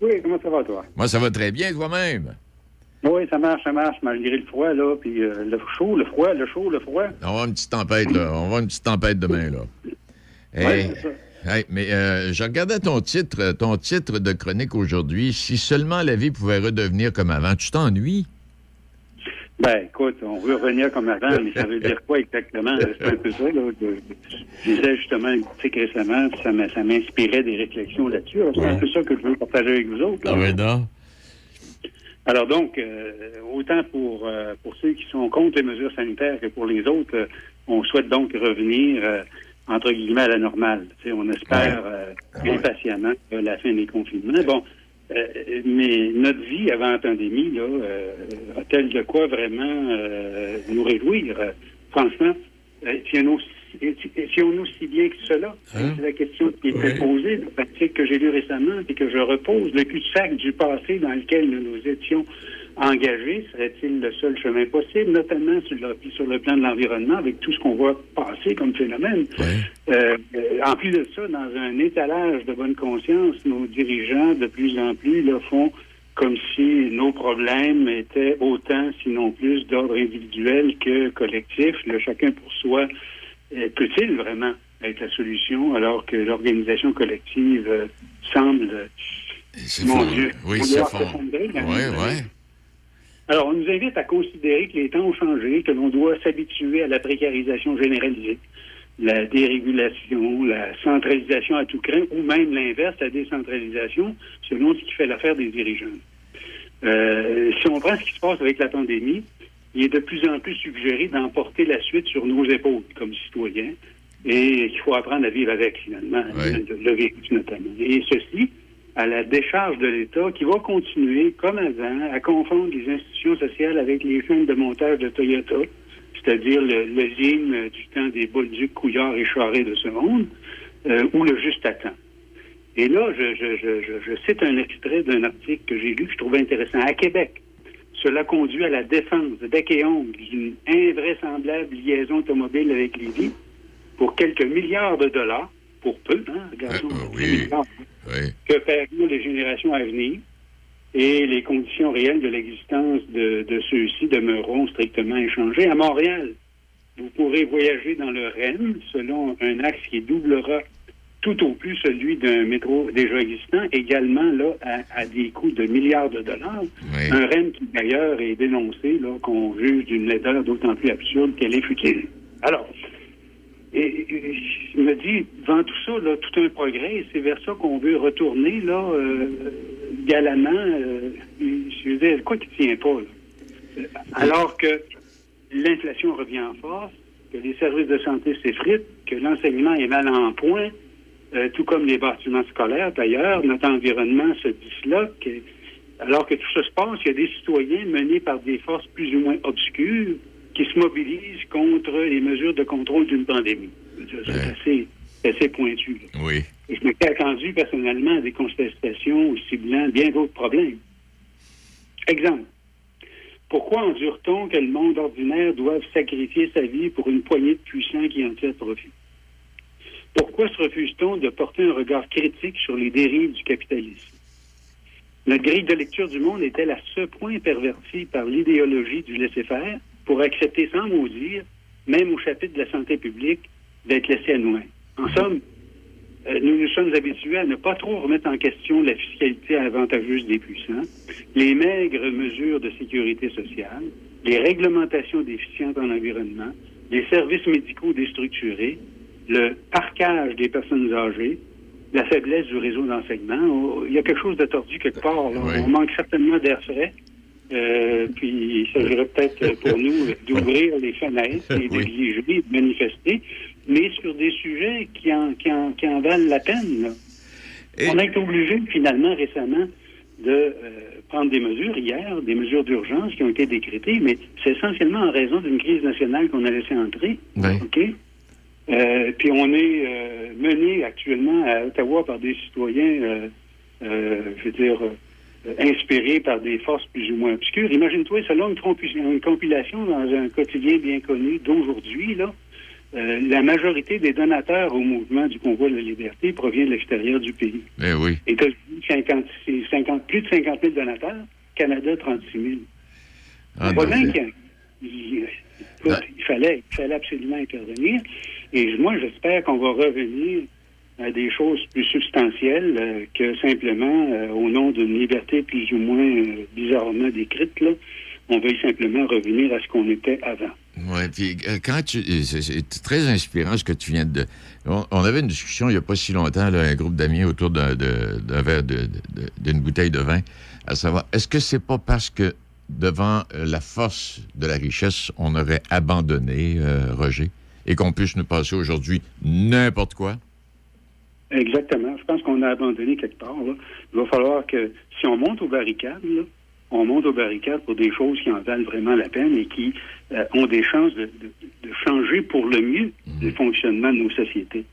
Oui, comment ça va, toi? Moi, ça va très bien, toi-même? Oui, ça marche, ça marche, malgré le froid, là, puis euh, le chaud, le froid, le chaud, le froid. On va avoir une petite tempête, là. On va une petite tempête demain, là. Hey, c'est ça. Hey, mais euh, je regardais ton titre, ton titre de chronique aujourd'hui. Si seulement la vie pouvait redevenir comme avant, tu t'ennuies? Ben, écoute, on veut revenir comme avant, mais ça veut dire quoi exactement? C'est un peu ça, là. je disais justement un article récemment, ça m'inspirait des réflexions là-dessus. C'est un peu ça que je veux partager avec vous autres. là. Ah ouais, non? Alors donc, euh, autant pour, euh, pour ceux qui sont contre les mesures sanitaires que pour les autres, euh, on souhaite donc revenir, euh, entre guillemets, à la normale. On espère euh, impatiemment euh, la fin des confinements. Bon, euh, mais notre vie avant la pandémie, là, euh, a-t-elle de quoi vraiment nous réjouir? Franchement, tiens-nous nous si bien que cela? C'est la question qui était posée, le article que j'ai lu récemment et que je repose. Le cul-de-sac du passé dans lequel nous nous étions engagés serait-il le seul chemin possible, notamment sur le, sur le plan de l'environnement, avec tout ce qu'on voit passer comme phénomène? Euh, euh, en plus de ça, dans un étalage de bonne conscience, nos dirigeants, de plus en plus, le font comme si nos problèmes étaient autant, sinon plus, d'ordre individuel que collectif. Le chacun pour soi euh, peut-il vraiment être la solution alors que l'organisation collective euh, semble, mon Dieu, Oui, c'est fond. Oui, oui. Alors, on nous invite à considérer que les temps ont changé, que l'on doit s'habituer à la précarisation généralisée, la dérégulation, la centralisation à tout craint, ou même l'inverse, la décentralisation, selon ce qui fait l'affaire des dirigeants. Euh, si on prend ce qui se passe avec la pandémie, il est de plus en plus suggéré d'emporter la suite sur nos épaules comme citoyens et qu'il faut apprendre à vivre avec, finalement, le, le virus notamment. Et ceci, à la décharge de l'État qui va continuer, comme avant, à confondre les institutions sociales avec les chaînes de montage de Toyota, c'est-à-dire le, le du temps des Bolduc, Couillard et Charret de ce monde, euh, ou le juste à temps. Et là, je, je, je, je, je cite un extrait d'un article que j'ai lu que je trouvais intéressant. À Québec, cela conduit à la défense de bec et ongle d'une invraisemblable liaison automobile avec Lévis pour quelques milliards de dollars, pour peu, hein, regardons, milliards, que paieront les générations à venir et les conditions réelles de l'existence de, de ceux-ci demeureront strictement inchangées. À Montréal, vous pourrez voyager dans le REM selon un axe qui doublera tout au plus celui d'un métro déjà existant, également là à, à des coûts de milliards de dollars. Un REM qui d'ailleurs est dénoncé, là, qu'on juge d'une laideur d'autant plus absurde qu'elle est futile. Alors, et, je me dis, devant tout ça, là, tout un progrès, c'est vers ça qu'on veut retourner, là, euh, galamment. euh, je veux dire, quoi qui tient pas, là? Alors que l'inflation revient en force, que les services de santé s'effritent, que l'enseignement est mal en point, euh, tout comme les bâtiments scolaires d'ailleurs, notre environnement se disloque. Alors que tout ça se passe, il y a des citoyens menés par des forces plus ou moins obscures qui se mobilisent contre les mesures de contrôle d'une pandémie. C'est assez, assez pointu. là. Oui. Et je m'étais attendu personnellement à des contestations aussi ciblant bien d'autres problèmes. Exemple. Pourquoi endure-t-on que le monde ordinaire doive sacrifier sa vie pour une poignée de puissants qui en tirent profit? Pourquoi se refuse-t-on de porter un regard critique sur les dérives du capitalisme? Notre grille de lecture du monde est-elle à ce point pervertie par l'idéologie du laisser-faire pour accepter sans maudire, même au chapitre de la santé publique, d'être laissé à nous-mêmes? En somme, euh, nous nous sommes habitués à ne pas trop remettre en question la fiscalité avantageuse des puissants, les maigres mesures de sécurité sociale, les réglementations déficientes en environnement, les services médicaux déstructurés, le parquage des personnes âgées, la faiblesse du réseau d'enseignement. Oh, Il y a quelque chose de tordu quelque part. là. On manque certainement d'air frais. Euh, puis il s'agirait peut-être pour nous d'ouvrir les fenêtres et d'exiger, de manifester, mais sur des sujets qui en, qui en, qui en valent la peine. là. On a été obligé finalement récemment de euh, prendre des mesures hier, des mesures d'urgence qui ont été décrétées, mais c'est essentiellement en raison d'une crise nationale qu'on a laissé entrer. OK? Euh, puis on est mené actuellement à Ottawa par des citoyens, je veux dire, euh, inspirés par des forces plus ou moins obscures. Imagine-toi, selon une, compilation dans un quotidien bien connu d'aujourd'hui, là, euh, la majorité des donateurs au mouvement du convoi de la liberté provient de l'extérieur du pays. Eh oui. États-Unis, 50, c'est 50, plus de 50 000 donateurs. Canada, 36 000. Ah, bien qu'il il- écoute, il fallait, il fallait absolument intervenir. Et moi, j'espère qu'on va revenir à des choses plus substantielles euh, que simplement, euh, au nom d'une liberté plus ou moins euh, bizarrement décrite, là, on veuille simplement revenir à ce qu'on était avant. Oui, puis quand tu. C'est très inspirant ce que tu viens de. On, avait une discussion il n'y a pas si longtemps, un groupe d'amis autour d'un verre d'une bouteille de vin, à savoir, est-ce que c'est pas parce que devant la force de la richesse, on aurait abandonné, Roger, et qu'on puisse nous passer aujourd'hui n'importe quoi? Exactement. Je pense qu'on a abandonné quelque part. là. Il va falloir que, si on monte aux barricades, là, on monte aux barricades pour des choses qui en valent vraiment la peine et qui euh, ont des chances de, de- de changer pour le mieux le fonctionnement de nos sociétés.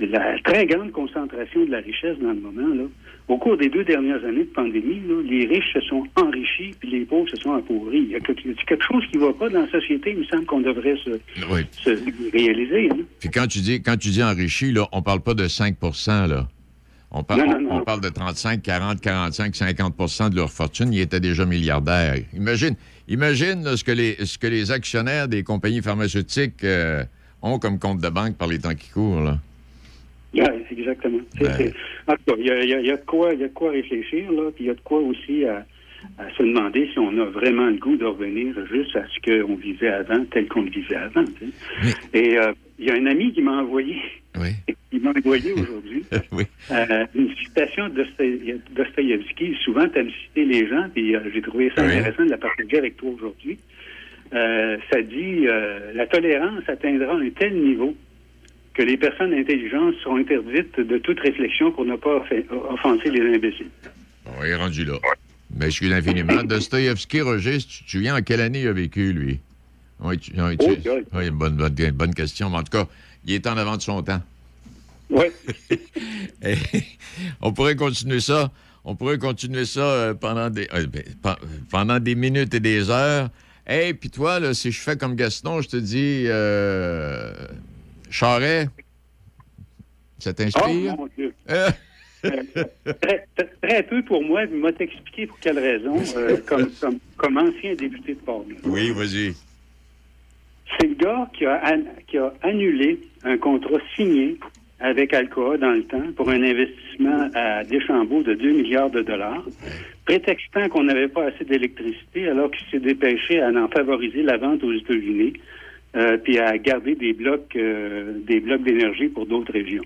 La très grande concentration de la richesse dans le moment, là, au cours des deux dernières années de pandémie, là, les riches se sont enrichis puis les pauvres se sont appauvris. Il y a quelque, chose qui ne va pas dans la société, il me semble qu'on devrait se, Oui. se réaliser. hein. Puis quand tu dis, quand tu dis enrichi, là, on parle pas de 5 là. On, par- Non, non, on- non. on parle de 35, 40, 45, 50% de leur fortune. Ils étaient déjà milliardaires. Imagine, imagine là, ce, que les, ce que les actionnaires des compagnies pharmaceutiques euh, ont comme compte de banque par les temps qui courent. Là. Oui, exactement. C'est- c'est- En tout cas, il y a, il y a- il y a de quoi, il y a de quoi réfléchir, là, puis il y a de quoi aussi à, à se demander si on a vraiment le goût de revenir juste à ce qu'on vivait avant, tel qu'on le vivait avant. Et euh, il y a un ami qui m'a envoyé, il m'a envoyé aujourd'hui oui. euh, une citation de Dostoï- Dostoïevski. Souvent, tu aimes citer les gens, puis euh, j'ai trouvé ça Oui. intéressant de la partager avec toi aujourd'hui. Ça dit la tolérance atteindra un tel niveau que les personnes intelligentes seront interdites de toute réflexion pour ne pas offen- offenser les imbéciles. On est rendu là. Mais je suis infiniment. Dostoïevski, Roger, si tu te souviens en quelle année il a vécu, lui? Oui, tu- oui, tu- Oh, oui, bonne, bonne, bonne question. Mais en tout cas, il est en avant de son temps. Oui. On pourrait continuer ça. On pourrait continuer ça euh, pendant des euh, ben, pe- pendant des minutes et des heures. Et puis toi, là, si je fais comme Gaston, je te dis euh, Charret, ça Oh, t'inspire? mon Dieu. Euh, Euh, très, peu pour moi, mais m'a t'expliquer pour quelle raison, euh, comme, comme, comme ancien député de port oui, vas-y. C'est le gars qui a, an- qui a annulé un contrat signé avec Alcoa dans le temps pour un investissement à Deschambault de 2 milliards de dollars, prétextant qu'on n'avait pas assez d'électricité, alors qu'il s'est dépêché à en favoriser la vente aux États-Unis, euh, puis à garder des blocs, euh, des blocs d'énergie pour d'autres régions.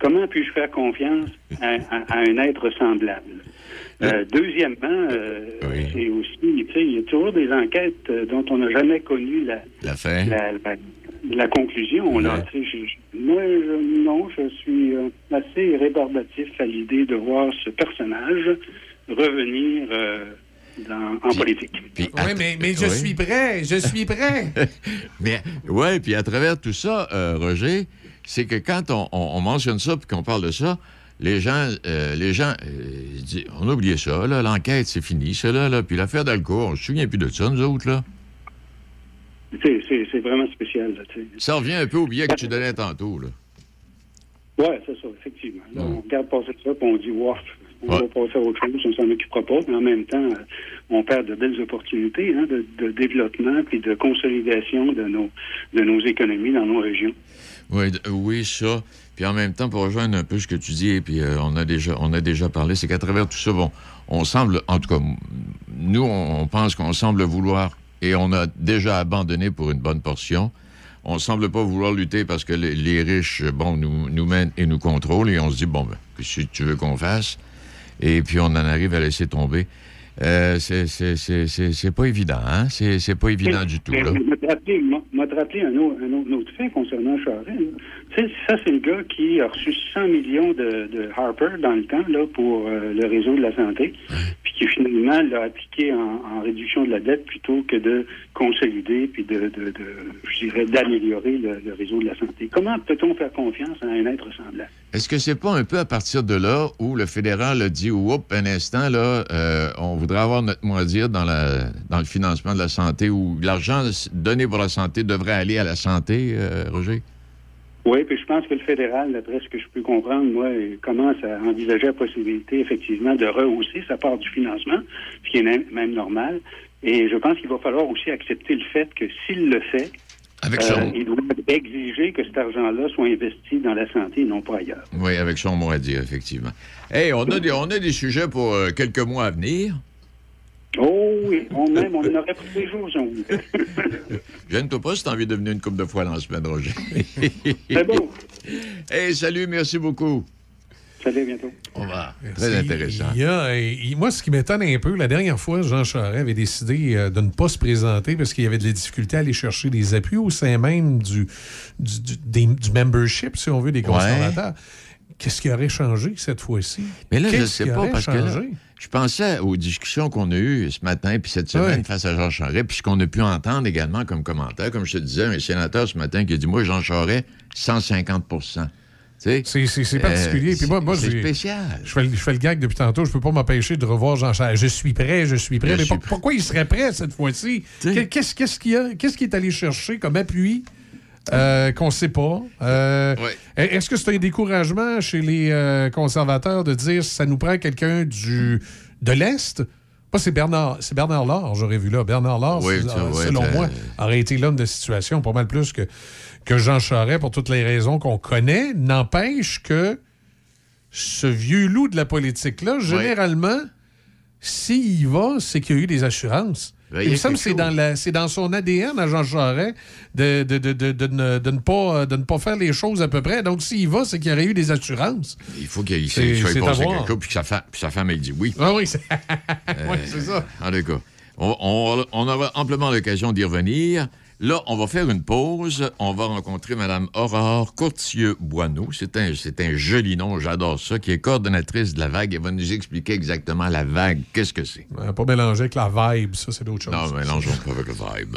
Comment puis-je faire confiance à, à- à un être semblable? Euh, deuxièmement, euh, c'est aussi, tu sais, il y a toujours des enquêtes euh, dont on n'a jamais connu la, La fin. la, la- la conclusion. Là, je- je- moi, je- non, je suis euh, assez rébarbatif à l'idée de voir ce personnage revenir euh, dans- en politique. Oui, mais, mais je Oui. suis prêt, je suis prêt. Mais ouais, puis à travers tout ça, euh, Roger, c'est que quand on, on- on mentionne ça puis qu'on parle de ça, les gens, euh, les gens, euh, disent, on a oublié ça, là, l'enquête, c'est fini, ça, là. Puis l'affaire d'Alco, on se souvient plus de ça, nous autres, là. C'est- C'est c'est vraiment spécial. Là. Ça revient un peu au billet que tu donnais tantôt, là. Oui, c'est ça, effectivement. Là, On regarde passer ça, puis on dit, wow, on va passer à autre chose, on s'en occupera pas, mais en même temps, euh, on perd de belles opportunités hein, de, de développement puis de consolidation de nos, de nos économies dans nos régions. Oui, d- oui, ça. Puis en même temps, pour rejoindre un peu ce que tu dis, et puis euh, on, a déjà, on a déjà parlé, c'est qu'à travers tout ça, bon, on semble, en tout cas, nous, on, pense qu'on semble vouloir, et on a déjà abandonné pour une bonne portion, on semble pas vouloir lutter parce que les, les riches, bon, nous, nous mènent et nous contrôlent et on se dit, bon, ben, qu'est-ce que tu veux qu'on fasse? Et puis on en arrive à laisser tomber. Euh, c'est- c'est c'est- c'est- c'est pas évident, hein? C'est c'est pas évident du tout, Mais là. Je vais te rappeler, un autre, un autre, un autre fait concernant Charest. Ça, c'est le gars qui a reçu 100 millions de, de Harper dans le temps là, pour euh, le réseau de la santé, puis qui finalement l'a appliqué en, en réduction de la dette plutôt que de consolider puis de, de, de je dirais, d'améliorer le, le réseau de la santé. Comment peut-on faire confiance à un être semblable? Est-ce que c'est pas un peu à partir de là où le fédéral a dit, oups, un instant, là, euh, on voudrait avoir notre mot à dire dans, la, dans le financement de la santé, où l'argent donné pour la santé devrait aller à la santé, euh, Roger? Oui, puis je pense que le fédéral, d'après ce que je peux comprendre, moi, commence à envisager la possibilité, effectivement, de rehausser sa part du financement, ce qui est même, normal. Et je pense qu'il va falloir aussi accepter le fait que s'il le fait, Avec euh, il doit exiger que cet argent-là soit investi dans la santé et non pas ailleurs. Oui, avec son mot à dire, effectivement. Hey, on a des, on a des sujets pour euh, quelques mois à venir. Oh oui, on même, on en aurait pour les jours, on voulait. Gêne-toi pas si t'as envie de venir une couple de fois dans la semaine, Roger. C'est bon. Hey, salut, merci beaucoup. Salut, à bientôt. Au revoir. Merci. Très intéressant. Il y a, il- moi, ce qui m'étonne un peu, la dernière fois, Jean Charest avait décidé euh, de ne pas se présenter parce qu'il y avait de la difficulté à aller chercher des appuis au sein même du, du, du- des- du membership, si on veut, des Ouais. conservateurs. Qu'est-ce qui aurait changé cette fois-ci? Mais là, je Qu'est-ce sais pas, parce que là, changé? Je pensais aux discussions qu'on a eues ce matin puis cette semaine face à Jean Charest, puis ce qu'on a pu entendre également comme commentaire. Comme je te disais, un sénateur ce matin qui a dit Moi, Jean Charest, 150 Tu sais? C'est- C'est c'est particulier. Euh, Puis moi, moi c'est spécial. Je fais, le- je fais le gag depuis tantôt. Je peux pas m'empêcher de revoir Jean Charest. Je suis prêt, je suis prêt. Je Mais suis pour- prêt. pourquoi il serait prêt cette fois-ci? Qu'il qu'est-ce qu'il est allé chercher comme appui? Euh, qu'on ne sait pas? Euh, Est-ce que c'est un découragement chez les euh, conservateurs de dire ça nous prend quelqu'un du de l'Est? C'est Bernard, c'est Bernard Laure, j'aurais vu là. Bernard Laure, Oui, selon moi, aurait été l'homme de situation pas mal plus que, que Jean Charest pour toutes les raisons qu'on connaît. N'empêche que ce vieux loup de la politique-là, généralement, s'il y va, c'est qu'il y a eu des assurances. Il me semble que c'est dans, la- c'est dans son ADN à Jean Charest de, de, de, de, de ne, de ne pas, de ne pas faire les choses à peu près. Donc, s'il y va, c'est qu'il y aurait eu des assurances. Il faut qu'il soit passé quelque chose, puis que sa femme, puis sa femme elle dit oui. Ah oui, c'est Euh, ouais, c'est ça. En tout cas, on, on- on aura amplement l'occasion d'y revenir. Là, on va faire une pause. On va rencontrer Mme Aurore Courtieux-Boineau. C'est un, c'est un joli nom, j'adore ça, qui est coordonnatrice de la vague. Elle va nous expliquer exactement la vague. Qu'est-ce que c'est? Euh, Pas mélanger avec la vibe, ça, c'est d'autres choses. Non, mélangeons pas avec le vibe.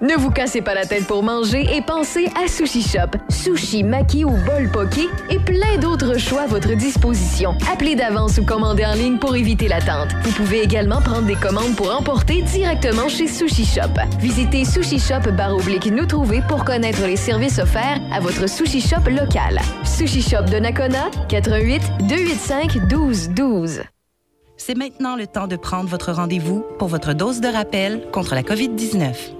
Ne vous cassez pas la tête pour manger et pensez à Sushi Shop. Sushi, maki ou bol poké et plein d'autres choix à votre disposition. Appelez d'avance ou commandez en ligne pour éviter l'attente. Vous pouvez également prendre des commandes pour emporter directement chez Sushi Shop. Visitez Sushi Shop barre oblique nous trouver pour connaître les services offerts à votre Sushi Shop local. Sushi Shop de Nakona, 88 285 1212. C'est maintenant le temps de prendre votre rendez-vous pour votre dose de rappel contre la COVID-19.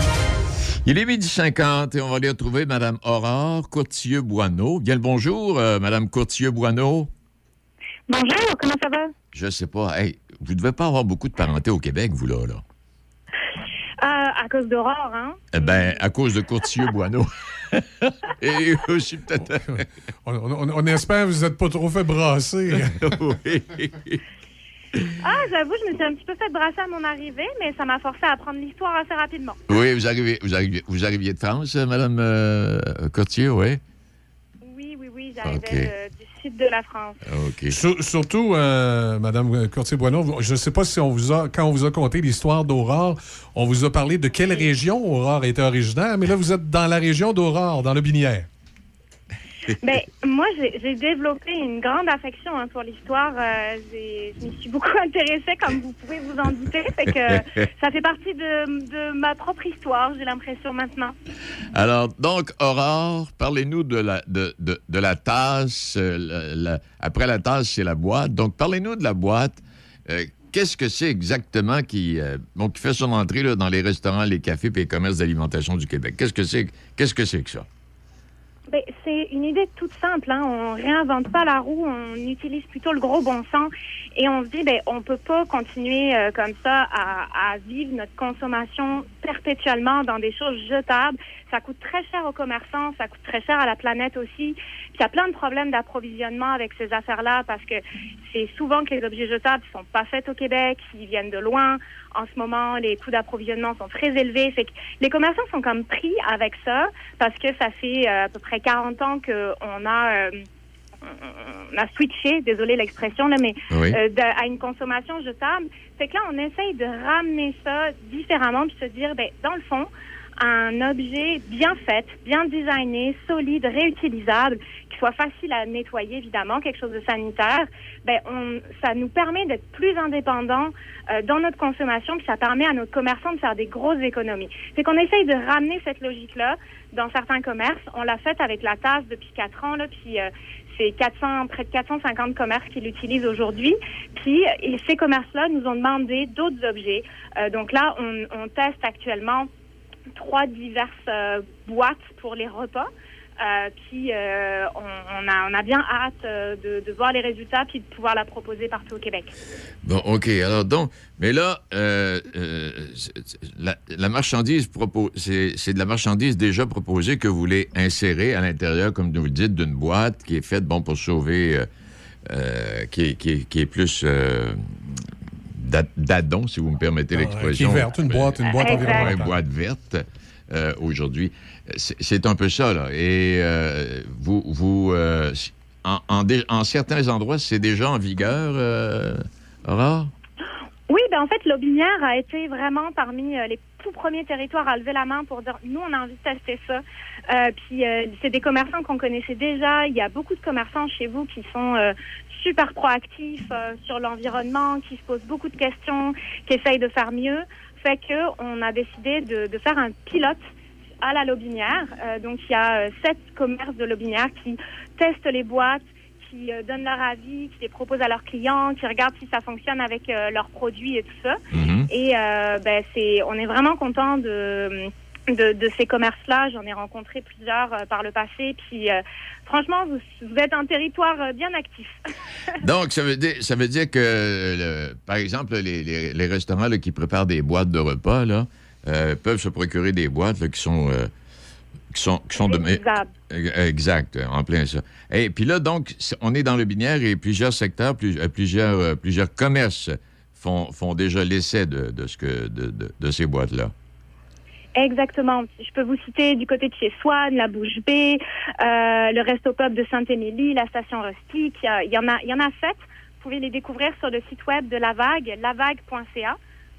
Il est midi 50 et on va aller retrouver Mme Aurore Courtieux-Boineau. Bien le bonjour, euh, Mme Courtieux-Boineau. Bonjour, comment ça va? Je sais pas. Hey, vous devez pas avoir beaucoup de parenté au Québec, vous, là. là. à cause d'Aurore, hein? Eh bien, à cause de Courtilleux Boineau. Et aussi peut-être. on, on- on espère que vous n'êtes pas trop fait brasser. oui. Ah, j'avoue, je me suis un petit peu fait brasser à mon arrivée, mais ça m'a forcé à apprendre l'histoire assez rapidement. Oui, vous arrivez, vous arriviez, vous arriviez de France, euh, Madame euh, Courtier, oui? Oui, oui, oui, j'arrivais euh, du sud de la France. OK. Sur- surtout, euh, Madame Courtier-Boineau, vous- je ne sais pas si on vous a, quand on vous a conté l'histoire d'Aurore, on vous a parlé de quelle région Aurore était originaire, mais là, vous êtes dans la région d'Aurore, dans le Binière. Ben, moi, j'ai développé une grande affection hein, pour l'histoire. Euh, je m'y suis beaucoup intéressée, comme vous pouvez vous en douter. Fait que ça fait partie de, de ma propre histoire, j'ai l'impression maintenant. Alors, donc, Aurore, parlez-nous de la, de, de, de la tasse. euh, la- la- après la tasse, c'est la boîte. Donc, parlez-nous de la boîte. Euh, Qu'est-ce que c'est exactement qui, euh, bon, qui fait son entrée là, dans les restaurants, les cafés et les commerces d'alimentation du Québec? Qu'est-ce que c'est qu'est-ce que, c'est que ça? Ben, c'est une idée toute simple. Hein. On réinvente pas la roue, on utilise plutôt le gros bon sens et on se dit ben on peut pas continuer euh, comme ça à, à vivre notre consommation perpétuellement dans des choses jetables. Ça coûte très cher aux commerçants, ça coûte très cher à la planète aussi. Il y a plein de problèmes d'approvisionnement avec ces affaires-là parce que c'est souvent que les objets jetables sont pas faits au Québec, ils viennent de loin. En ce moment, les coûts d'approvisionnement sont très élevés. Fait que les commerçants sont comme pris avec ça parce que ça fait euh, à peu près 40 ans qu'on a euh, on a switché, désolé l'expression là, mais Oui. euh, de- à une consommation jetable. Fait que là, on essaye de ramener ça différemment puis se dire, ben dans le fond, un objet bien fait, bien designé, solide, réutilisable, qui soit facile à nettoyer évidemment, quelque chose de sanitaire, ben on, ça nous permet d'être plus indépendants euh, dans notre consommation, puis ça permet à notre commerçants de faire des grosses économies. C'est qu'on essaye de ramener cette logique-là dans certains commerces. On l'a fait avec la tasse depuis quatre ans, là, puis euh, c'est 400, près de 450 commerces qui l'utilisent aujourd'hui. Puis et ces commerces-là nous ont demandé d'autres objets. Euh, donc là, on, on teste actuellement trois diverses euh, boîtes pour les repas. Euh, puis euh, on, a, bien hâte euh, de, voir les résultats puis de pouvoir la proposer partout au Québec. Bon, OK. Alors, donc, mais là, la, la marchandise, c'est de la marchandise déjà proposée que vous voulez insérer à l'intérieur, comme vous le dites, d'une boîte qui est faite, bon, pour sauver, qui, est, plus d'adon, si vous me permettez l'expression. qui est verte, une boîte- une boîte environnementale. Une boîte verte. euh, aujourd'hui. C'est un peu ça, là. Et euh, vous, vous euh, en, en dé- en certains endroits, c'est déjà en vigueur, euh, Aurore? Oui, ben en fait, l'Aubinière a été vraiment parmi les tout premiers territoires à lever la main pour dire nous, on a envie de tester ça. Euh, puis euh, c'est des commerçants qu'on connaissait déjà. Il y a beaucoup de commerçants chez vous qui sont euh, super proactifs euh, sur l'environnement, qui se posent beaucoup de questions, qui essayent de faire mieux. Fait que on a décidé de, de faire un pilote à la Lobinière. Euh, donc, il y a euh, sept commerces de Lobinière qui testent les boîtes, qui euh, donnent leur avis, qui les proposent à leurs clients, qui regardent si ça fonctionne avec euh, leurs produits et tout ça. Et euh, ben, c'est, on est vraiment content de, de, de ces commerces-là. J'en ai rencontré plusieurs euh, par le passé. Puis, euh, franchement, vous, vous êtes un territoire euh, bien actif. Donc, ça veut dire, ça veut dire que, le- par exemple, les, les- les restaurants là, qui préparent des boîtes de repas là, peuvent se procurer des boîtes là, qui sont qui sont qui sont de Euh, exact, en plein ça. Et puis là, donc, on est dans le binaire et plusieurs secteurs, plus- plusieurs plusieurs commerces font, font déjà l'essai de, de ce que de, ces boîtes là. Exactement. Je peux vous citer du côté de chez Swan, la Bouche B, euh, le Resto Pub de Sainte-Émilie, la station Rustique. Il y, en a, il y en a sept. Vous pouvez les découvrir sur le site web de La Vague, lavague.ca,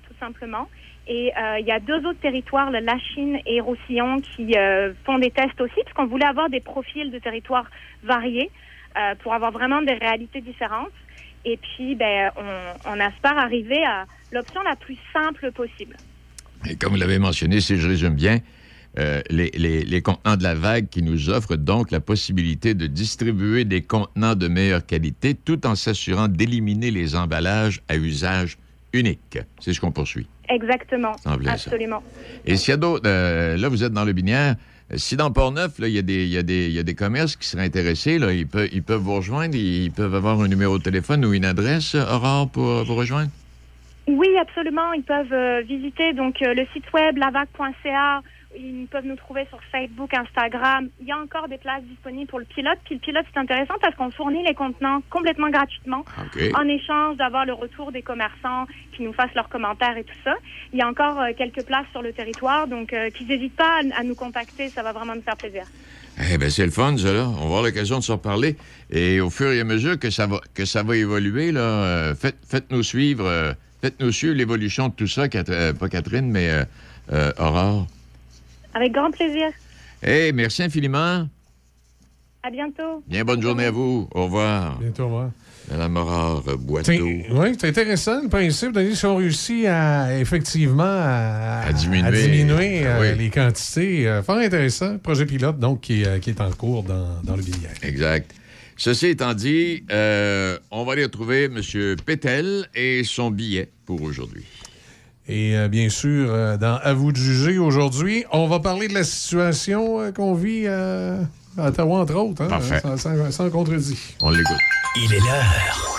tout simplement. Et euh, il y a deux autres territoires, le Lachine et Roussillon, qui euh, font des tests aussi, parce qu'on voulait avoir des profils de territoires variés euh, pour avoir vraiment des réalités différentes. Et puis, ben, on, on espère arriver à l'option la plus simple possible. Et comme vous l'avez mentionné, si je résume bien, euh, les, les- les contenants de la vague qui nous offrent donc la possibilité de distribuer des contenants de meilleure qualité tout en s'assurant d'éliminer les emballages à usage unique. C'est ce qu'on poursuit. Exactement. En plein ça. Absolument. Et s'il y a d'autres, euh, là, vous êtes dans le binière. euh, Si dans Port-Neuf, il y, a des- il y, y a des commerces qui seraient intéressés, là, ils, peuvent, ils peuvent vous rejoindre, ils peuvent avoir un numéro de téléphone ou une adresse, Aurore, pour vous rejoindre? Oui, absolument. Ils peuvent euh, visiter donc euh, le site web lavac.ca. Ils peuvent nous trouver sur Facebook, Instagram. Il y a encore des places disponibles pour le pilote. Puis le pilote, c'est intéressant parce qu'on fournit les contenants complètement gratuitement OK. en échange d'avoir le retour des commerçants qui nous fassent leurs commentaires et tout ça. Il y a encore euh, quelques places sur le territoire, donc qu'ils n'hésitent pas à, à nous contacter. Ça va vraiment nous faire plaisir. Eh bien, c'est le fun, ça, là. On va avoir l'occasion de se reparler. Et au fur et à mesure que ça va, que ça va évoluer, là, faites, faites-nous suivre, faites-nous suivre l'évolution de tout ça, Cat- euh, pas Catherine, mais euh, euh, Aurore. Avec grand plaisir. Eh, merci infiniment. À bientôt. Bien, bonne journée à vous. Au revoir. Bientôt, au revoir. Madame Aurore Boiteau. Oui, c'est intéressant le principe. Denis, si on réussit à, effectivement à, À diminuer. à diminuer, euh, Oui. les quantités, euh, fort intéressant. Projet pilote, donc, qui, euh, qui est en cours dans, dans le billet. Exact. Ceci étant dit, euh, on va aller retrouver M. Pétel et son billet pour aujourd'hui. Et euh, bien sûr, euh, dans À vous de juger aujourd'hui, on va parler de la situation euh, qu'on vit euh, à Ottawa, entre autres. hein, Parfait. sans, sans- sans contredit. On l'écoute. Il est l'heure.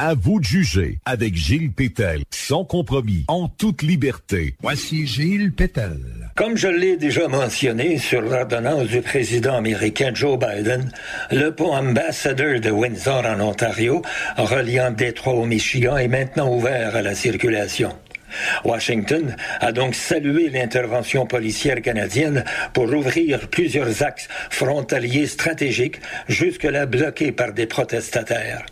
À vous de juger avec Gilles Pétel, sans compromis, en toute liberté. Voici Gilles Pétel. Comme je l'ai déjà mentionné sur l'ordonnance du président américain Joe Biden, le pont Ambassador de Windsor en Ontario, reliant Détroit au Michigan, est maintenant ouvert à la circulation. Washington a donc salué l'intervention policière canadienne pour ouvrir plusieurs axes frontaliers stratégiques jusque-là bloqués par des protestataires.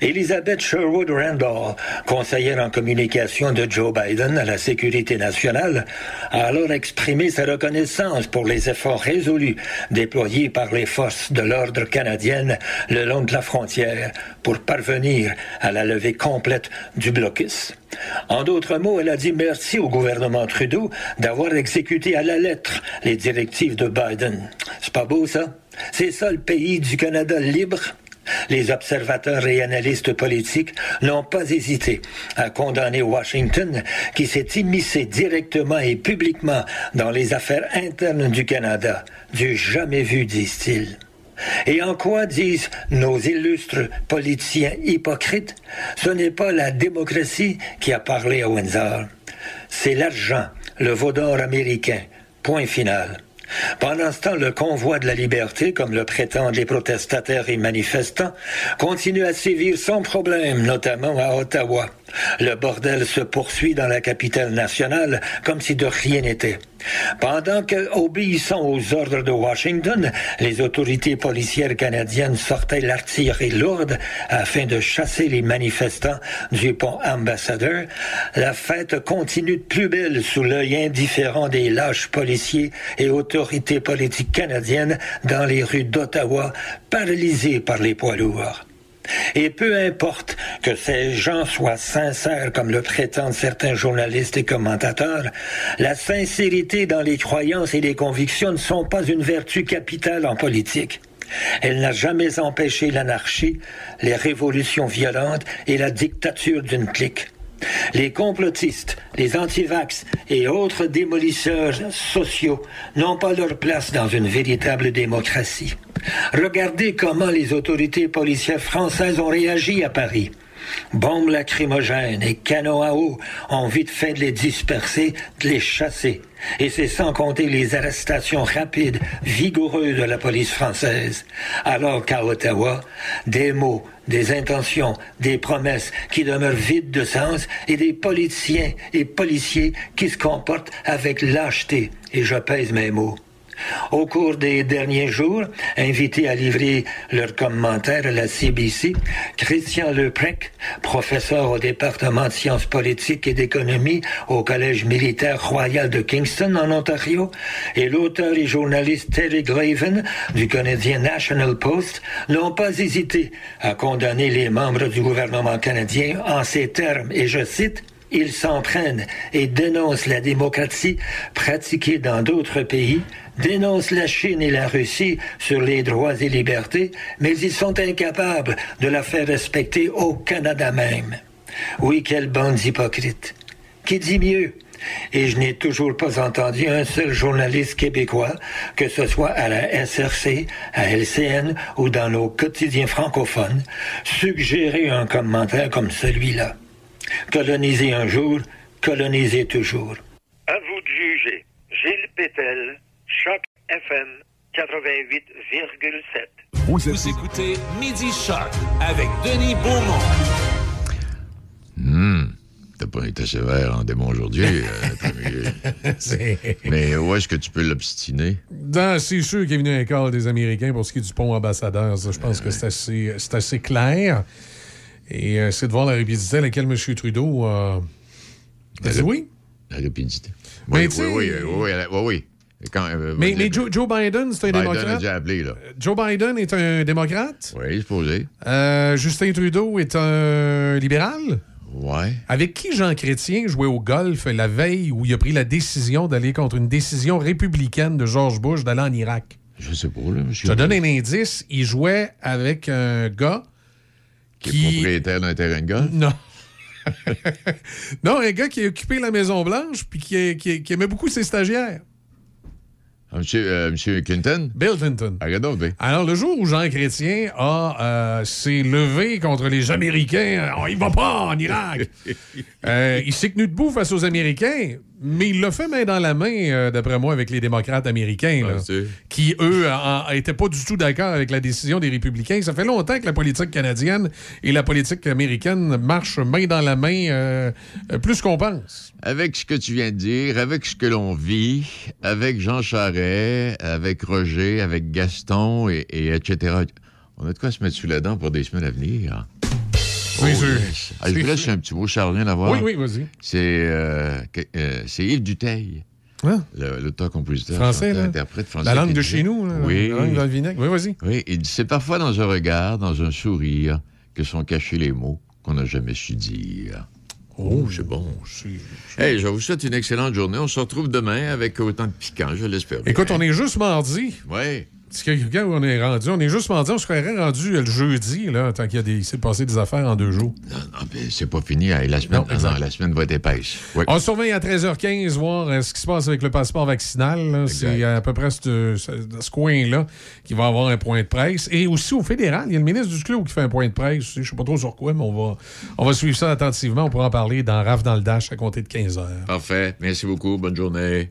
Elizabeth Sherwood Randall, conseillère en communication de Joe Biden à la sécurité nationale, a alors exprimé sa reconnaissance pour les efforts résolus déployés par les forces de l'ordre canadiennes le long de la frontière pour parvenir à la levée complète du blocus. En d'autres mots, elle a dit merci au gouvernement Trudeau d'avoir exécuté à la lettre les directives de Biden. C'est pas beau ça? C'est ça le pays du Canada libre? Les observateurs et analystes politiques n'ont pas hésité à condamner Washington qui s'est immiscé directement et publiquement dans les affaires internes du Canada, du jamais vu, disent-ils. Et en quoi disent nos illustres politiciens hypocrites? Ce n'est pas la démocratie qui a parlé à Windsor, c'est l'argent, le veau d'or américain. Point final. Pendant ce temps, le convoi de la liberté, comme le prétendent les protestataires et manifestants, continue à sévir sans problème, notamment à Ottawa. Le bordel se poursuit dans la capitale nationale comme si de rien n'était. Pendant que, obéissant aux ordres de Washington, les autorités policières canadiennes sortaient l'artillerie lourde afin de chasser les manifestants du pont Ambassador, la fête continue de plus belle sous l'œil indifférent des lâches policiers et autorités politiques canadiennes dans les rues d'Ottawa, paralysées par les poids lourds. Et peu importe que ces gens soient sincères comme le prétendent certains journalistes et commentateurs, la sincérité dans les croyances et les convictions ne sont pas une vertu capitale en politique. Elle n'a jamais empêché l'anarchie, les révolutions violentes et la dictature d'une clique. Les complotistes, les antivax et autres démolisseurs sociaux n'ont pas leur place dans une véritable démocratie. Regardez comment les autorités policières françaises ont réagi à Paris. Bombes lacrymogènes et canons à eau ont vite fait de les disperser, de les chasser. Et c'est sans compter les arrestations rapides, vigoureuses de la police française. Alors qu'à Ottawa, des mots, des intentions, des promesses qui demeurent vides de sens et des politiciens et policiers qui se comportent avec lâcheté. Et je pèse mes mots. Au cours des derniers jours, invités à livrer leurs commentaires à la CBC, Christian Leprec, professeur au département de sciences politiques et d'économie au Collège militaire royal de Kingston en Ontario, et l'auteur et journaliste Terry Glaven du Canadien National Post n'ont pas hésité à condamner les membres du gouvernement canadien en ces termes, et je cite, ils s'en prennent et dénoncent la démocratie pratiquée dans d'autres pays, dénoncent la Chine et la Russie sur les droits et libertés, mais ils sont incapables de la faire respecter au Canada même. Oui, quelle bande hypocrite. Qui dit mieux? Et je n'ai toujours pas entendu un seul journaliste québécois, que ce soit à la SRC, à LCN ou dans nos quotidiens francophones, suggérer un commentaire comme celui-là. Coloniser un jour, coloniser toujours. À vous de juger. Gilles Pétel, Choc FM 88,7. Vous, écoutez Midi Shark avec Denis Beaumont. Hmm. T'as pas été sévère en démon aujourd'hui. euh, Mais où est-ce que tu peux l'obstiner? C'est sûr qu'il est venu un quart des Américains pour ce qui est du pont ambassadeur. Ça, je pense que c'est assez, clair. Et euh, c'est de voir la rapidité à laquelle M. Trudeau a. a dit oui. La rapidité. Mais Oui, oui, oui, oui, oui, oui, oui. Et quand, euh, Mais, Joe, Joe Biden, c'est un Biden démocrate. déjà appelé, là. Joe Biden est un démocrate. Oui, supposé. Euh, Justin Trudeau est un libéral. Ouais. Avec qui Jean Chrétien jouait au golf la veille où il a pris la décision d'aller contre une décision républicaine de George Bush d'aller en Irak? Je sais pas, là, monsieur. Je te donne un indice. Il jouait avec un gars Qui est propriétaire d'un terrain de golf? Non. non, un gars qui a occupé la Maison-Blanche puis qui, qui- qui aimait beaucoup ses stagiaires. Monsieur, euh, monsieur Clinton? Bill Clinton. Ah. Alors, le jour où Jean Chrétien a, euh, s'est levé contre les Américains, on y va pas en Irak. Euh, il s'est tenu debout face aux Américains, mais il l'a fait main dans la main, euh, d'après moi, avec les démocrates américains, là, qui, eux, n'étaient pas du tout d'accord avec la décision des républicains. Ça fait longtemps que la politique canadienne et la politique américaine marchent main dans la main, euh, euh, plus qu'on pense. Avec ce que tu viens de dire, avec ce que l'on vit, avec Jean Charest, avec Roger, avec Gaston, et, et etc. On a de quoi se mettre sous la dent pour des semaines à venir. C'est sûr. yes. Ah, je C'est vous laisse sûr. un petit mot, Charles, rien à voir. Oui, oui, vas-y. C'est euh, euh, Yves Duteil, Hein? le- l'auteur-compositeur, Français, interprète français. La langue de chez nous, là, Oui. la langue dans le vinaigre. Oui, vas-y. Oui, il dit, c'est parfois dans un regard, dans un sourire, que sont cachés les mots qu'on n'a jamais su dire. Oh, c'est bon. Hey, je vous souhaite une excellente journée. On se retrouve demain avec autant de piquant, je l'espère. Écoute, on est juste mardi. Oui. Que quand on est rendu, on est juste mardi, on se serait rendu le jeudi, là, tant qu'il y a des, s'est passé des affaires en deux jours. Non, non, mais c'est pas fini. La, semaine, Non, exact. non, la semaine va être épaisse. Oui. On se surveille à 13h15, voir euh, ce qui se passe avec le passeport vaccinal. C'est à peu près ce, ce- dans ce coin-là qu'il va y avoir un point de presse. Et aussi au fédéral, il y a le ministre du Clos qui fait un point de presse. Je ne sais pas trop sur quoi, mais on va, on va suivre ça attentivement. On pourra en parler dans RAF dans le Dash à compter de 15h. Parfait. Merci beaucoup. Bonne journée.